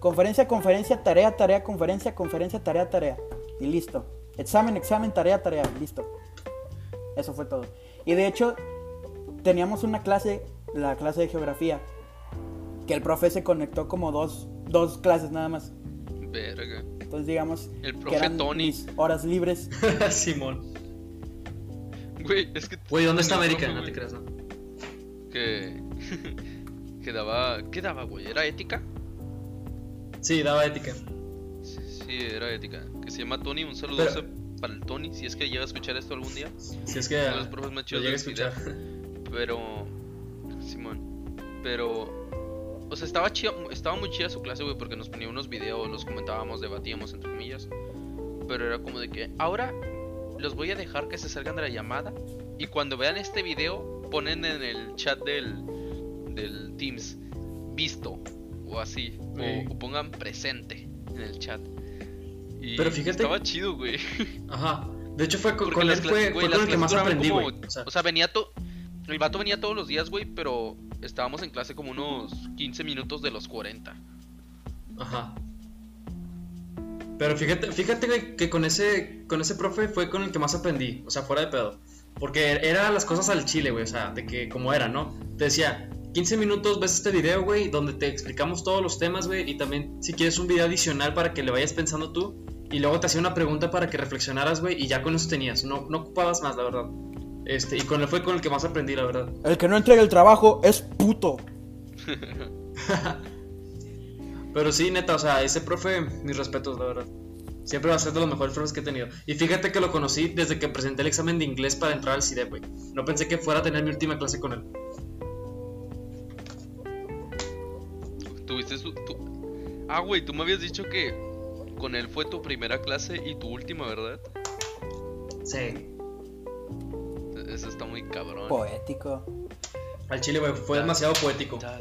Conferencia, conferencia, tarea, tarea, conferencia, conferencia, tarea, tarea. Y listo. Examen, examen, tarea, tarea. Listo. Eso fue todo. Y de hecho, teníamos una clase, la clase de geografía, que el profe se conectó como dos, dos clases nada más. Verga. Entonces digamos El que profe eran Tony. mis horas libres. Simón. Güey, es que. Güey, ¿dónde está América? profe, No te creas, ¿no? Que. que daba. ¿Qué daba, güey? ¿Era ética? Sí, daba ética. Sí, sí, era ética. Que se llama Tony. Un saludo Pero- para el Tony. Si es que llega a escuchar esto algún día. Si es que Uno de los profes más chidos llegué a del escuchar. Pero. Simón. Pero. O sea, estaba, chida, estaba muy chida su clase, güey, porque nos ponía unos videos, los comentábamos, debatíamos, entre comillas. Pero era como de que, ahora los voy a dejar que se salgan de la llamada. Y cuando vean este video, ponen en el chat del, del Teams, visto, o así. o- Sí. O, pongan presente en el chat. Y Pero fíjate- estaba chido, güey. Ajá. De hecho, fue con, él fue, güey, fue las con el que más aprendí, como- güey. O sea, O sea, venía todo. El vato venía todos los días, güey, pero estábamos en clase como unos 15 minutos de los 40. Ajá. Pero fíjate, fíjate que con ese, con ese profe fue con el que más aprendí, o sea, fuera de pedo. Porque eran las cosas al chile, güey, o sea, de que como era, ¿no? Te decía, 15 minutos ves este video, güey, donde te explicamos todos los temas, güey, y también si quieres un video adicional para que le vayas pensando tú, y luego te hacía una pregunta para que reflexionaras, güey, y ya con eso tenías, no, no ocupabas más, la verdad. Este, y con él fue con el que más aprendí, la verdad. El que no entrega el trabajo es puto. Pero sí, neta, o sea, ese profe, mis respetos, la verdad. Siempre va a ser de los mejores profes que he tenido. Y fíjate que lo conocí desde que presenté el examen de inglés para entrar al CIDEP, güey. No pensé que fuera a tener mi última clase con él. Tuviste su. tu- Ah, güey, tú me habías dicho que con él fue tu primera clase y tu última, ¿verdad? Sí. Eso está muy cabrón. Poético. Al chile, güey, fue demasiado poético. That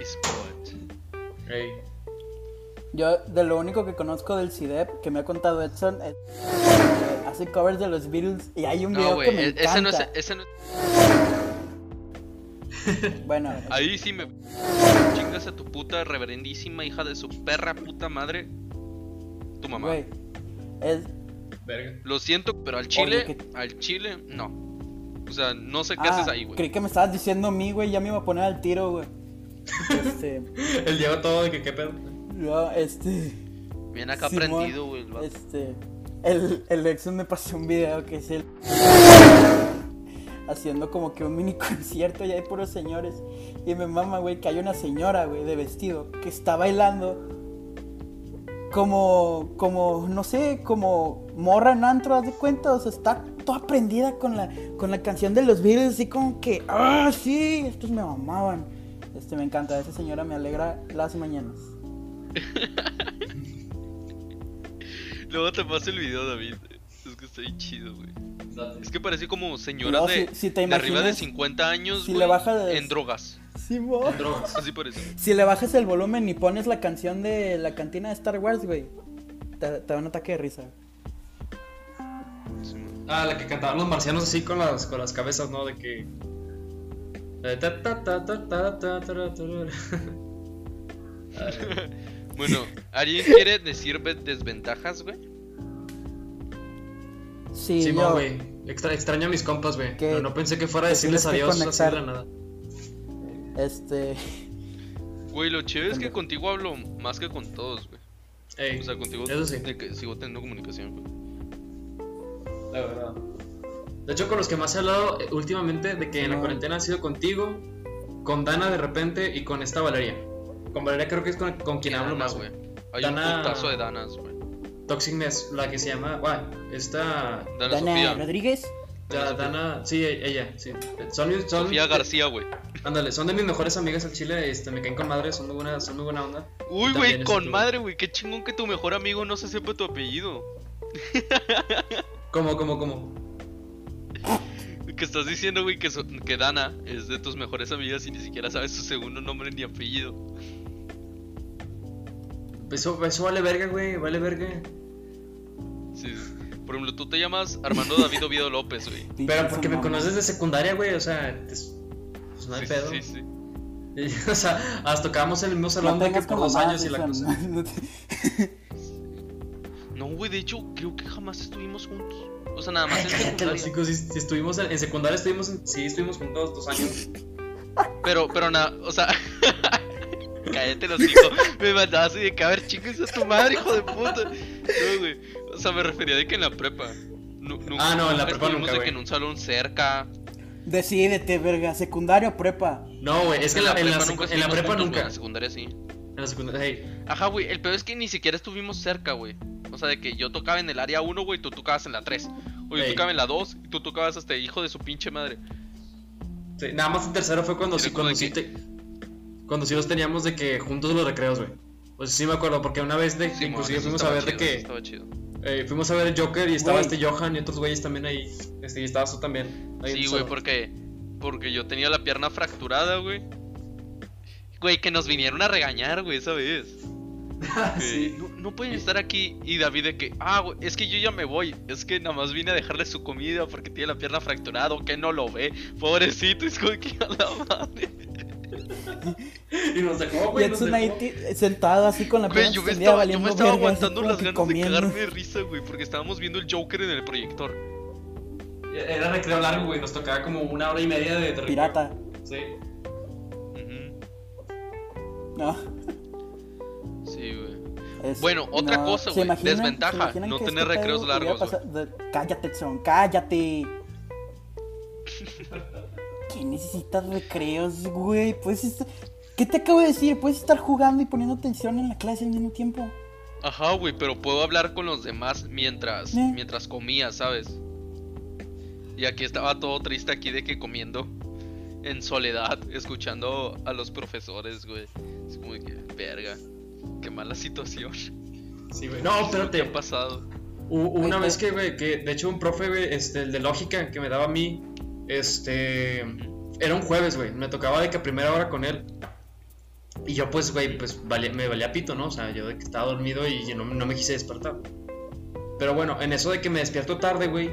is poet. Ey. Yo de lo único que conozco del CIDEP que me ha contado Edson es que hace covers de los Beatles y hay un video que me e- encanta. ese no es. Ese no es- Bueno, Ahí sí me. Chingas a tu puta reverendísima hija de su perra puta madre. Tu mamá. es Verga. Lo siento, pero al chile, que- al chile, no. O sea, no sé qué ah, haces ahí, güey. creí que me estabas diciendo a mí, güey, ya me iba a poner al tiro, güey. Este, El Diego todo de que qué pedo. yo, este, Bien acá Simón, aprendido, güey. el este, el, el Exxon me pasó un video que es el haciendo como que un mini concierto y hay puros señores y me mama, güey, que hay una señora, güey, de vestido que está bailando como, como, no sé, como morra en antro, haz de cuenta, o sea, está toda prendida con la, con la canción de los Beatles, así como que, ah, sí, estos me mamaban. Este, me encanta, esa señora me alegra las mañanas. Luego te paso el video, David. Es que está bien chido, güey. Es que parece como señora No, de, si- si te de arriba de imaginas, 50 años, si güey, le bajas- en drogas. Sí, mo. Drogas. Así parece. Si le bajas el volumen y pones la canción de la cantina de Star Wars, güey, te, te da un ataque de risa. Ah, la que cantaban los marcianos así con las, con las cabezas, ¿no? De que. bueno, ¿alguien quiere decir desventajas, güey? Sí, sí yo... güey. Extra, extraño a mis compas, güey. Pero no pensé que fuera a decirles adiós así de nada. Este. Güey, lo chévere es que contigo hablo más que con todos, güey. o sea, contigo sigo teniendo comunicación, güey la verdad. De hecho, con los que más he hablado eh, últimamente de que en la cuarentena ha sido contigo, con Dana de repente y con esta Valeria. Con Valeria creo que es con, con quien hablo Dana, más, güey. Hay Dana- un putazo de danas, güey. Toxicness, la que se llama. Guay, esta. Dana, Dana Sofía. Rodríguez. Sofía. Dana, sí, e- ella, sí. Son, son, Sofía García, güey. Ándale, son de mis mejores amigas al chile, este, me caen con madre, son muy buena, son muy buena onda. Uy, güey, con madre, güey. Qué chingón que tu mejor amigo no se sepa tu apellido. ¿Cómo, cómo, cómo? Que estás diciendo, güey, que, so- que Dana es de tus mejores amigas y ni siquiera sabes su segundo nombre ni apellido. Eso, eso vale verga, güey, vale verga. Sí. Por ejemplo, tú te llamas Armando David Oviedo López, güey. Pero porque me conoces de secundaria, güey, o sea, es- pues no hay Sí, pedo. sí, sí. o sea, hasta tocábamos en el mismo salón No de que por dos años y la cosa. No te- No, güey, de hecho, creo que jamás estuvimos juntos. O sea, nada más en secundaria. chicos, si, si estuvimos en, en secundaria, estuvimos en- sí, estuvimos juntos dos años. Pero, pero nada, o sea, cállate los hijos. Me mandaba así de que, a ver, chicos, a tu madre, hijo de puta. No, güey. O sea, me refería de que en la prepa. Nunca- Ah, no, en la nunca prepa estuvimos nunca, de güey. que en un salón cerca. Decídete, verga, secundaria o prepa. No, güey, es que en la, en la, secu- nunca en la prepa juntos, güey, nunca. En la secundaria sí. En la secundaria, hey. Ajá, güey, el peor es que ni siquiera estuvimos cerca, güey. O sea, de que yo tocaba en el área 1, güey, tú tocabas en la 3. O yo Ey. tocaba en la 2 y tú tocabas hasta hijo de su pinche madre. Sí, nada más en tercero fue cuando sí, cuando sí te- cuando sí los teníamos de que juntos los recreos, güey. Pues sí me acuerdo, porque una vez de, Sí, inclusive eso fuimos a ver de chido, que Estaba chido. eh, fuimos a ver el Joker y estaba Güey. este Johan y otros güeyes también ahí. Este, y estabas tú también. ahí Sí, el güey, porque, porque yo tenía la pierna fracturada, güey. Güey, que nos vinieron a regañar, güey, esa vez. Sí. no, no pueden estar aquí. Y David de que, ah, güey, es que yo ya me voy. Es que nada más vine a dejarle su comida porque tiene la pierna fracturada o que no lo ve. Pobrecito, es como que a la madre. Y nos dejó, güey. nos ahí sentado así con la Güey, pierna yo me estaba, yo me valiendo estaba aguantando las ganas comiendo. de cagarme de risa, güey, porque estábamos viendo el Joker en el proyector. Era recreo largo, güey. Nos tocaba como una hora y media de recreo. Pirata. Sí. Ujú, No. Sí, güey. Es- Bueno, otra no, cosa, ¿se güey, desventaja, no tener este recreos largos, pasar- Cállate, Edson, cállate. ¿Qué necesitas recreos, güey? Pues est- ¿Qué te acabo de decir? Puedes estar jugando y poniendo atención en la clase al mismo tiempo. Ajá, güey, pero puedo hablar con los demás mientras, Eh. mientras comía, ¿sabes? Y aquí estaba todo triste aquí de que comiendo en soledad, escuchando a los profesores, güey. Es como que, verga, qué mala situación. Sí, güey. No, ¿Qué ha espérate. pasado? Una vez que, güey, que de hecho un profe, güey, este, el de lógica que me daba a mí, este, era un jueves, güey, me tocaba de que a primera hora con él. Y yo, pues, güey, pues valía- me valía pito, ¿no? O sea, yo de que estaba dormido y no, no me quise despertar. Pero bueno, en eso de que me despierto tarde, güey,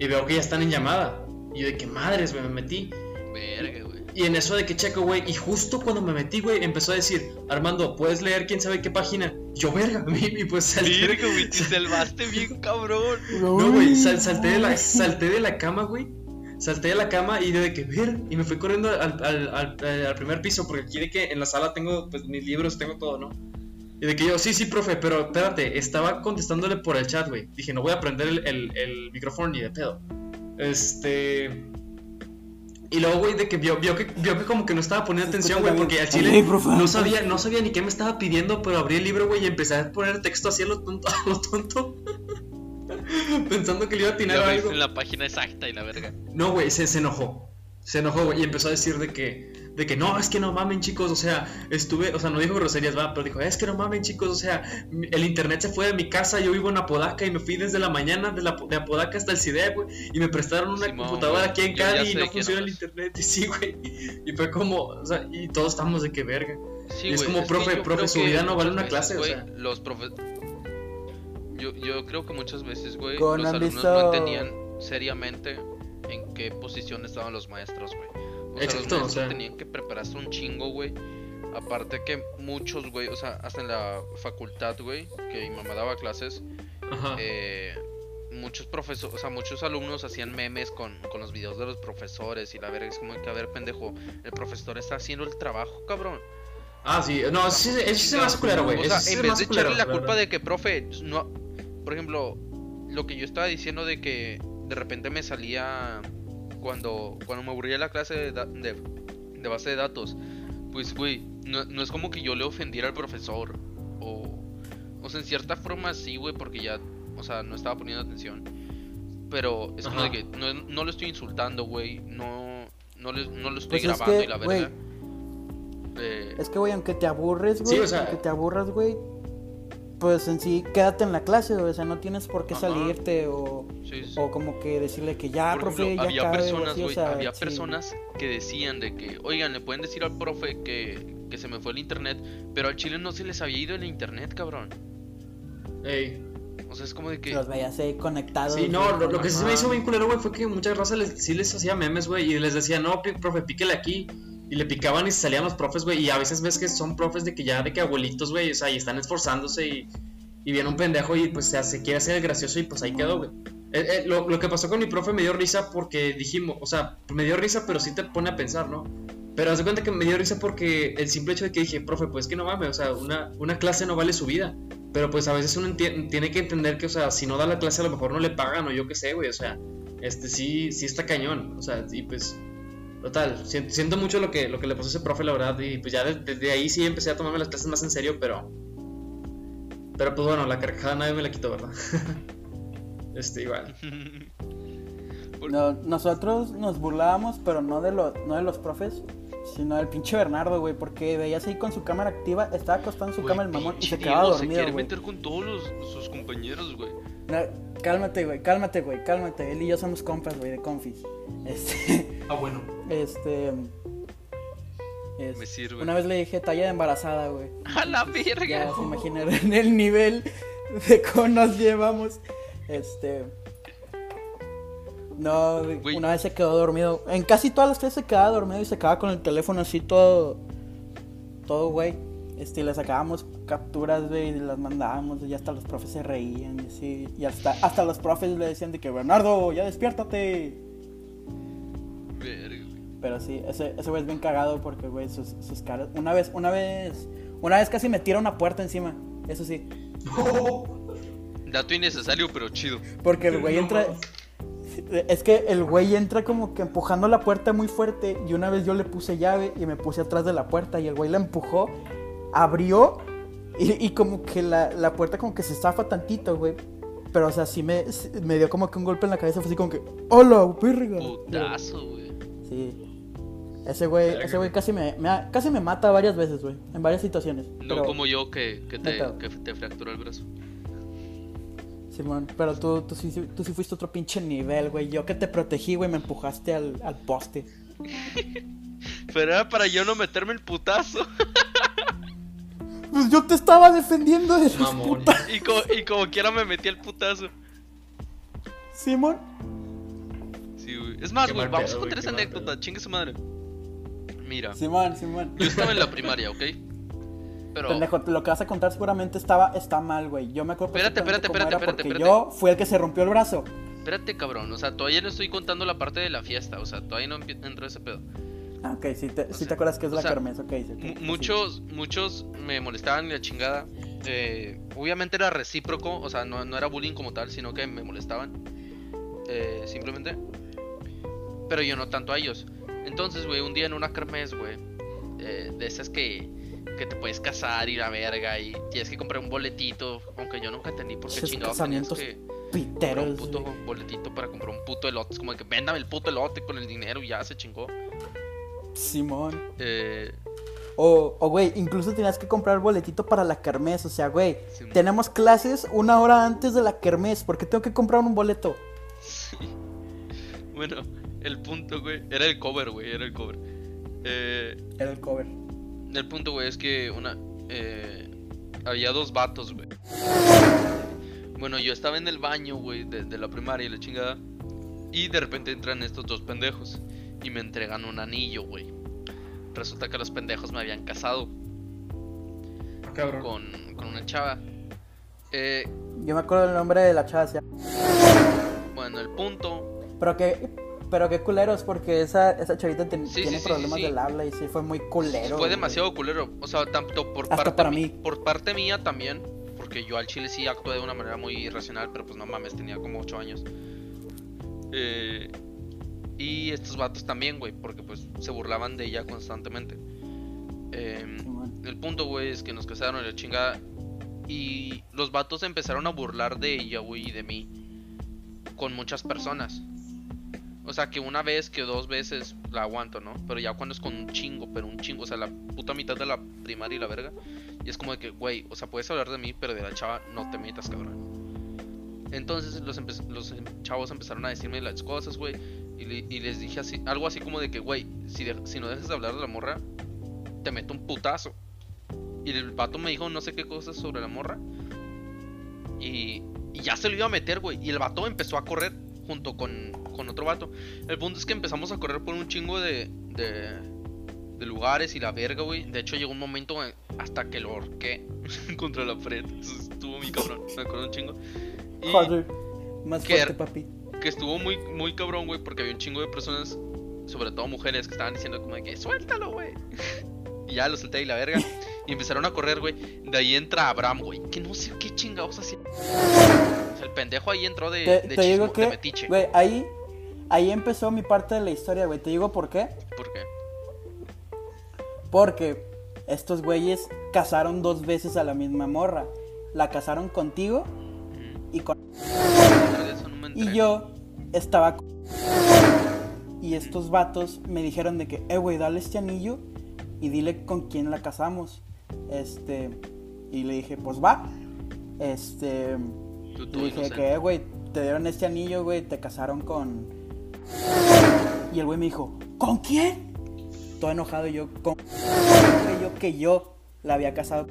y veo que ya están en llamada. Y yo de que madres, güey, me metí. Verga, güey. Y en eso de que checo, güey, y justo cuando me metí, güey, empezó a decir, Armando, ¿puedes leer quién sabe qué página? Y yo, verga, y pues salté. Verga, güey, te salvaste bien, cabrón. No, güey, sal- salté, de la, salté de la cama, güey. Salté de la cama y de que ver. Y me fui corriendo al, al, al- al primer piso, porque de que en la sala tengo pues mis libros, tengo todo, ¿no? Y de que yo, sí, sí, profe, pero espérate, estaba contestándole por el chat, güey. Dije, no voy a prender el, el, el micrófono ni de pedo. Este. Y luego, güey, de que vio, vio que vio que como que no estaba poniendo atención, güey, porque al chile no sabía, no sabía ni qué me estaba pidiendo, pero abrí el libro, güey, y empecé a poner texto así a lo tonto, a lo tonto. Pensando que le iba a atinar algo. en la página exacta y la verga. No, güey, se, se enojó. Se enojó, güey, y empezó a decir de que, de que no, es que no mamen, chicos, o sea, estuve, o sea, no dijo groserías, va, pero dijo, es que no mamen, chicos, o sea, el internet se fue de mi casa, yo vivo en Apodaca y me fui desde la mañana de, la, de Apodaca hasta el CIDE, güey, y me prestaron una Simón, computadora aquí en Cali y no funciona el internet, y sí, güey, y fue como, o sea, y todos estamos de que verga. Sí, Y es como, profe, profe, su vida no vale una clase, o güey, sea. Los profes... Yo, yo creo que muchas veces, güey, los alumnos no entendían seriamente en qué posición estaban los maestros, güey. O sea, Exacto, los o sea. tenían que prepararse un chingo, güey. Aparte que muchos, güey, o sea, hasta en la facultad, güey, que mi mamá daba clases, Ajá. eh, muchos profesores, o sea, muchos alumnos hacían memes con, con los videos de los profesores y la verga es como que, a ver, pendejo, el profesor está haciendo el trabajo, cabrón. Ah, sí, no, sí, se me hace culero, güey. O sea, en vez de echarle la culpa de que, profe, no, por ejemplo, lo que yo estaba diciendo de que de repente me salía cuando, cuando me aburría la clase de, de, de base de datos, pues, güey, no, no es como que yo le ofendiera al profesor, o, o sea, en cierta forma sí, güey, porque ya, o sea, no estaba poniendo atención, pero es como Ajá. de que no, no lo estoy insultando, güey, no, no, le- no lo estoy Pues es grabando que, y la güey, verga. Eh, Es que, güey, aunque te aburres, Sí, güey, o sea- aunque te aburras, güey, pues en sí, quédate en la clase, o sea, no tienes por qué Ajá. salirte o, sí, sí. o como que decirle que ya, Por profe, ejemplo, ya había personas, así, o sea, había sí. personas que decían de que, oigan, le pueden decir al profe que, que se me fue el internet, pero al chile no se les había ido el internet, cabrón. Ey. O sea, es como de que, Los veías ahí conectados. Sí, no, lo, lo que sí se me hizo bien culero, güey, fue que muchas razas les, sí les hacía memes, güey, y les decía, no, profe, píquele aquí. Y le picaban y salían los profes, güey, y a veces ves que son profes de que ya, de que abuelitos, güey, o sea, y están esforzándose y, y viene un pendejo y pues se, se quiere hacer el gracioso y pues ahí quedó, güey. Eh, eh, lo, lo que pasó con mi profe me dio risa porque dijimos, o sea, me dio risa, pero sí te pone a pensar, ¿no? Pero haz de cuenta que me dio risa porque el simple hecho de que dije, profe, pues que no mames, o sea, una, una clase no vale su vida. Pero pues a veces uno tiene que entender que, o sea, si no da la clase a lo mejor no le pagan o yo qué sé, güey, o sea, este sí, sí está cañón, o sea, y pues, total, siento, siento mucho lo que, lo que le pasó a ese profe, la verdad, y pues ya de- desde ahí sí empecé a tomarme las clases más en serio, pero, pero pues bueno, la carcajada nadie me la quitó, ¿verdad? este, igual. No, nosotros nos burlábamos, pero no de, los no de los profes, sino del pinche Bernardo, güey, porque veías ahí con su cámara activa, estaba acostado en su Güey, cama el mamón y se quedaba Diego, Se dormido, quiere güey. meter con todos los- sus compañeros, güey. No, cálmate, güey, cálmate, güey, cálmate. Él y yo somos compas, güey, de confis. Este, Ah, bueno. este... es- Me sirve. Una vez le dije talla de embarazada, güey. A la verga. Ya se imaginarán el nivel de cómo nos llevamos. Este. No, Güey. una vez se quedó dormido. En casi todas las clases se quedaba dormido y se quedaba con el teléfono así todo. Todo, güey. Este, y le sacábamos capturas, güey, y las mandábamos. Y hasta los profes se reían y así. Y hasta, hasta los profes le decían de que, Bernardo, ya despiértate. Verga. Pero sí, ese, ese güey es bien cagado porque, güey, sus, sus caras. Una vez, una vez. Una vez casi me tira una puerta encima. Eso sí. Dato innecesario, pero chido. Porque el güey entra. Es que el güey entra como que empujando la puerta muy fuerte. Y una vez yo le puse llave y me puse atrás de la puerta. Y el güey la empujó, abrió. Y, y como que la, la puerta como que se zafa tantito, güey. Pero o sea, sí me, me dio como que un golpe en la cabeza. Fue así como que, ¡Hola, verga! Putazo, güey. Sí. Ese güey, ese güey casi me, me casi me mata varias veces, güey. En varias situaciones. No Pero- como yo que, que, te, que te fracturó el brazo. Simón, pero tú, tú, sí, tú sí fuiste otro pinche nivel, güey. Yo que te protegí, güey, me empujaste al, al poste. Pero era para yo no meterme el putazo. Pues yo te estaba defendiendo de los Mamón. putas. Y como, y como quiera me metí el putazo. Simón. Sí, güey. Es más, güey, vamos a contar esa anécdota. Chingue su madre. Mira, Simón, Simón. yo estaba en la primaria, ¿ok? Pero. Pendejo, lo que vas a contar seguramente estaba, está mal, güey. Yo me acuerdo Espérate, espérate, cómo era espérate, porque espérate. yo fui el que se rompió el brazo. Espérate, cabrón. O sea, todavía no estoy contando la parte de la fiesta. O sea, todavía no entró ese pedo. Ah, ok, sí te, sí sea, te acuerdas que es la sea, kermés, ok. sí, ok, Mu- sí. muchos, muchos me molestaban y la chingada. Eh, obviamente era recíproco, o sea, no, no era bullying como tal, sino que me molestaban. Eh, simplemente. Pero yo no tanto a ellos. Entonces, güey, un día en una kermés, güey, eh, de esas que, que te puedes casar y la verga y tienes que comprar un boletito, aunque yo nunca entendí por qué chingados tenías que comprar Piteros, un puto güey. boletito para comprar un puto elote. Es como que véndame el puto elote con el dinero y ya se chingó. Simón. Eh, O, o, güey, incluso tenías que comprar boletito para la kermés. O sea, güey, tenemos clases una hora antes de la kermés. ¿Por qué tengo que comprar un boleto? Sí. Bueno, el punto, güey. Era el cover, güey. Era el cover. Eh, Era el cover. el punto, güey, es que una. eh, había dos vatos, güey. Bueno, yo estaba en el baño, güey, de, de la primaria y la chingada. Y de repente entran estos dos pendejos. Y me entregan un anillo, güey. Resulta que los pendejos me habían casado Cabrón. con, con una chava. Eh, Yo me acuerdo del nombre de la chava. se bueno, el punto Pero que, pero qué culeros, porque esa, esa chavita ten- Sí, tiene sí, sí, problemas sí, sí. del habla y sí fue muy culero. Fue güey. demasiado culero. O sea, tanto por Hasta parte para mí. por parte mía también. Porque yo al chile sí actué de una manera muy irracional, pero pues no mames, tenía como 8 años. Eh, y estos vatos también, güey, porque pues se burlaban de ella constantemente. Em, el punto, güey, es que nos casaron en la chingada. Y los vatos empezaron a burlar de ella, güey, y de mí. Con muchas personas. O sea, que una vez, que dos veces la aguanto, ¿no? Pero ya cuando es con un chingo, pero un chingo, o sea, la puta mitad de la primaria y la verga. Y es como de que, güey, o sea, puedes hablar de mí, pero de la chava no te metas, cabrón. Entonces los, los em- chavos empezaron a decirme las cosas, güey. Y, le- y les dije así, algo así como de que, güey, si, de- si no dejas de hablar de la morra, te meto un putazo. Y el vato me dijo no sé qué cosas sobre la morra. Y, y ya se lo iba a meter, güey. Y el vato empezó a correr junto con, con otro vato. El punto es que empezamos a correr por un chingo de, de, de lugares y la verga, güey. De hecho, llegó un momento en- hasta que lo ahorqué contra la pared. Eso estuvo muy cabrón, me acuerdo un chingo. Y Joder. Más ¿Qué fuerte, er- papi. Que estuvo muy, muy cabrón, güey, porque había un chingo de personas sobre todo mujeres que estaban diciendo como de que suéltalo, güey. y ya lo solté y la verga. Y empezaron a correr, güey. De ahí entra Abraham, güey. Que no sé qué chingados hacía. O sea, el pendejo ahí entró de, Te, de, te chismo- digo de que, metiche. güey, ahí, ahí empezó mi parte de la historia, güey. Te digo por qué. ¿Por qué? Porque estos güeyes casaron dos veces a la misma morra. La casaron contigo y con... Y yo estaba... con- Y estos vatos me dijeron de que, eh, güey, dale este anillo y dile con quién la casamos. Este... Y le dije, pues va. Este... Tú, Le dije inocente. que, eh, güey, te dieron este anillo, güey, te casaron con... Y el güey me dijo, ¿con quién? Todo enojado y yo, con... Yo que yo la había casado.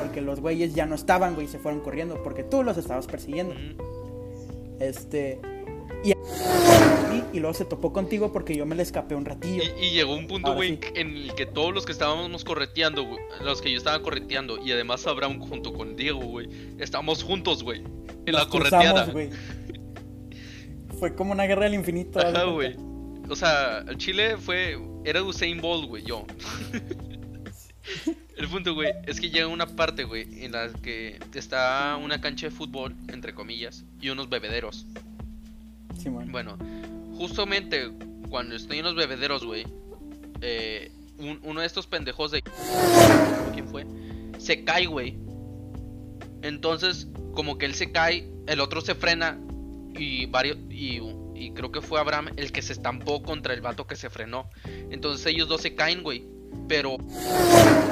Porque los güeyes ya no estaban, güey, se fueron corriendo porque tú los estabas persiguiendo. Mm. Este... Y, y luego se topó contigo porque yo me le escapé un ratillo. Y, y llegó un punto, güey, sí. en el que todos los que estábamos correteando, güey, los que yo estaba correteando, y además Abraham junto con Diego, güey, estábamos juntos, güey, en la Nos correteada. Fue como una guerra del infinito. Ajá, güey. O sea, el Chile fue. Era Usain Bolt, güey, yo. El punto, güey, es que llega una parte, güey, en la que está una cancha de fútbol, entre comillas, y unos bebederos. Simón. Bueno, justamente cuando estoy en los bebederos, güey, eh, un- uno de estos pendejos de... ¿Quién fue? Se cae, güey. Entonces, como que él se cae, el otro se frena y varios... Y, y creo que fue Abraham el que se estampó contra el vato que se frenó. Entonces ellos dos se caen, güey. Pero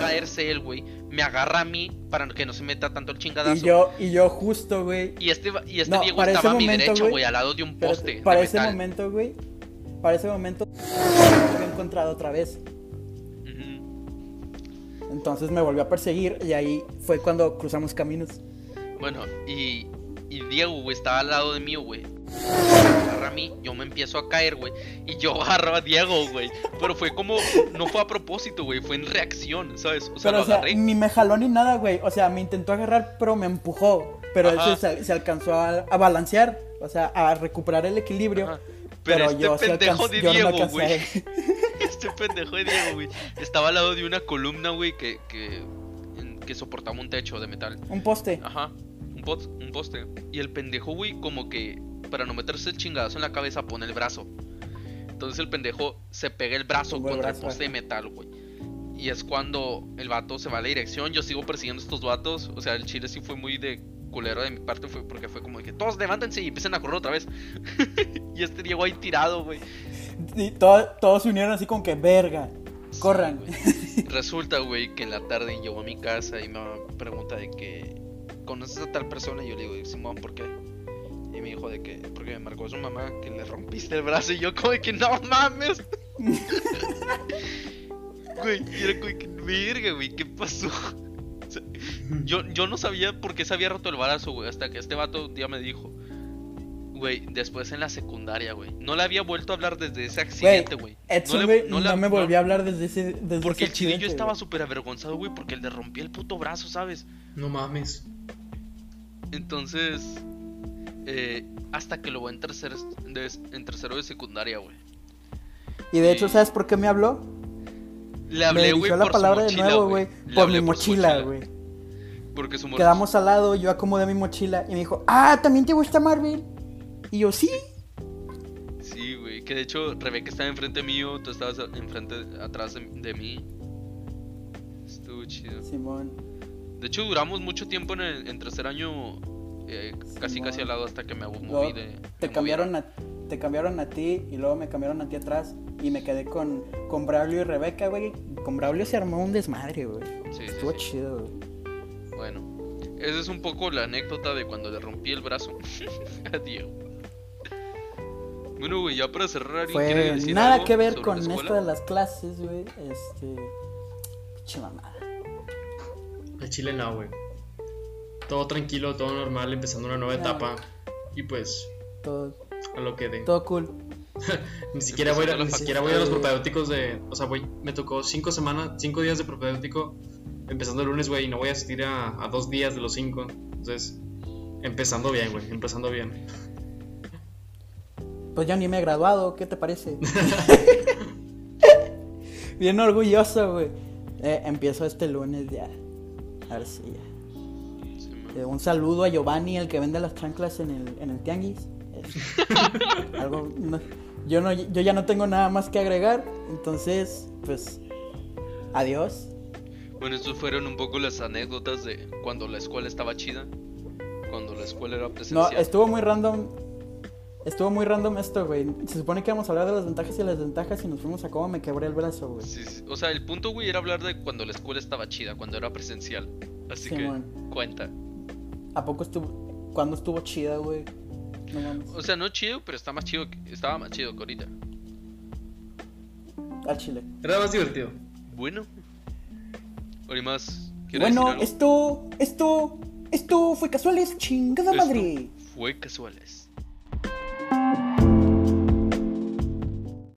caerse él, güey, me agarra a mí para que no se meta tanto el chingadazo. Y yo, y yo justo, güey. Y este, y este No, Diego estaba a mi derecha, güey, al lado de un poste. para ese metal. momento, güey. Para ese momento me había encontrado otra vez. Entonces me volvió a perseguir y ahí fue cuando cruzamos caminos. Bueno, y, y Diego, güey, estaba al lado de mí, güey. Mí, yo me empiezo a caer, güey. Y yo agarro a Diego, güey. Pero fue como, no fue a propósito, güey. Fue en reacción, ¿sabes? O sea, Pero, lo o sea, agarré. ni me jaló ni nada, güey. O sea, me intentó agarrar, pero me empujó. Pero él se, se alcanzó a, a balancear, o sea, a recuperar el equilibrio. Ajá. Pero, Pero, este yo, pendejo de Diego, güey. Este pendejo de Diego, güey. Estaba al lado de una columna, güey, que, que soportaba un techo de metal. Un poste. Ajá, un, pot- un poste. Y el pendejo, güey, como que para no meterse el chingadazo en la cabeza, pone el brazo. Entonces el pendejo se pega el brazo Pongo contra el brazo, poste de metal, güey. Y es cuando el vato se va a la dirección. Yo sigo persiguiendo a estos vatos. O sea, el chile sí fue muy de culero de mi parte. Fue porque fue como de que todos levántense y empiecen a correr otra vez. y este Diego ahí tirado, güey. Y todo- todos se unieron así como que, verga, corran. Sí, güey. Resulta, güey, que en la tarde llegó a mi casa y me pregunta de que ¿conoces a tal persona? Y yo le digo, Simón, ¿por qué? Me dijo de que, porque me marcó su mamá que le rompiste el brazo y yo como de que no mames. güey, y era como que, verga, güey, ¿qué pasó? O sea, yo, yo no sabía por qué se había roto el brazo, güey, hasta que este vato un día me dijo. Güey, después en la secundaria, güey. No le había vuelto a hablar desde ese accidente, güey. Le- no, le- me volví a hablar desde ese desde porque ese el accidente, estaba súper avergonzado, güey, porque le rompí el puto brazo, ¿sabes? No mames. Entonces, eh, hasta que lo voy en, tercer, de- en tercero de secundaria, güey. Y de hecho. ¿sabes por qué me habló? Le hablé, güey, la por palabra su de mochila, nuevo, güey. Por mi mochila, güey. Porque su mochila. Quedamos al lado, yo acomodé mi mochila y me dijo, ah, ¿también te gusta Marvel? Y yo, sí. Sí, güey. Que de hecho, Rebeca estaba enfrente mío, tú estabas enfrente, atrás de, de mí. Estuvo chido. Simón. De hecho, duramos mucho tiempo en, el, en tercer año, eh, casi casi al lado hasta que me moví de. te me cambiaron a, te cambiaron a ti y luego me cambiaron a ti atrás y me quedé con, con Braulio y Rebeca, güey. Con Braulio se armó un desmadre, güey. Sí, Estuvo sí. chido, güey. Bueno, esa es un poco la anécdota de cuando le rompí el brazo a Diego. Bueno, güey, ya para cerrar, ¿alguien quiere Fue decir nada algo que ver con esto de las clases, güey. Este. Pinche mamada. Al chile no, güey. Todo tranquilo, todo normal, empezando una nueva etapa. Y pues, Todo, a lo que de. todo cool. Ni siquiera voy, a, ni siquiera voy a los propedéuticos de. O sea, voy, me tocó cinco semanas, cinco días de propedéutico. Empezando el lunes, güey, y no voy a asistir a, a dos días de los cinco. Entonces, empezando bien, güey, empezando bien. Pues ya ni me he graduado, ¿qué te parece? Bien orgulloso, güey. Eh, empiezo este lunes ya. A ver si ya. Un saludo a Giovanni, el que vende las chanclas en el, en el tianguis. Algo, no- yo, no, yo ya no tengo nada más que agregar. Entonces, pues, adiós. Bueno, estos fueron un poco las anécdotas de cuando la escuela estaba chida. Cuando la escuela era No, presencial. estuvo muy random. Estuvo muy random esto, güey. Se supone que íbamos a hablar de las ventajas y las desventajas y nos fuimos a cómo me quebré el brazo, güey. Sí, sí. O sea, el punto, güey, era hablar de cuando la escuela estaba chida, cuando era presencial. Así que, cuenta. ¿A poco estuvo? ¿Cuándo estuvo chida, güey? No mames. O sea, no chido, pero está más chido que- estaba más chido que ahorita. Al chile. Era más divertido. Bueno. Ahora más. ¿quieres Bueno, decir algo? esto, esto, esto fue casuales, chingada Esto madre. Fue casuales.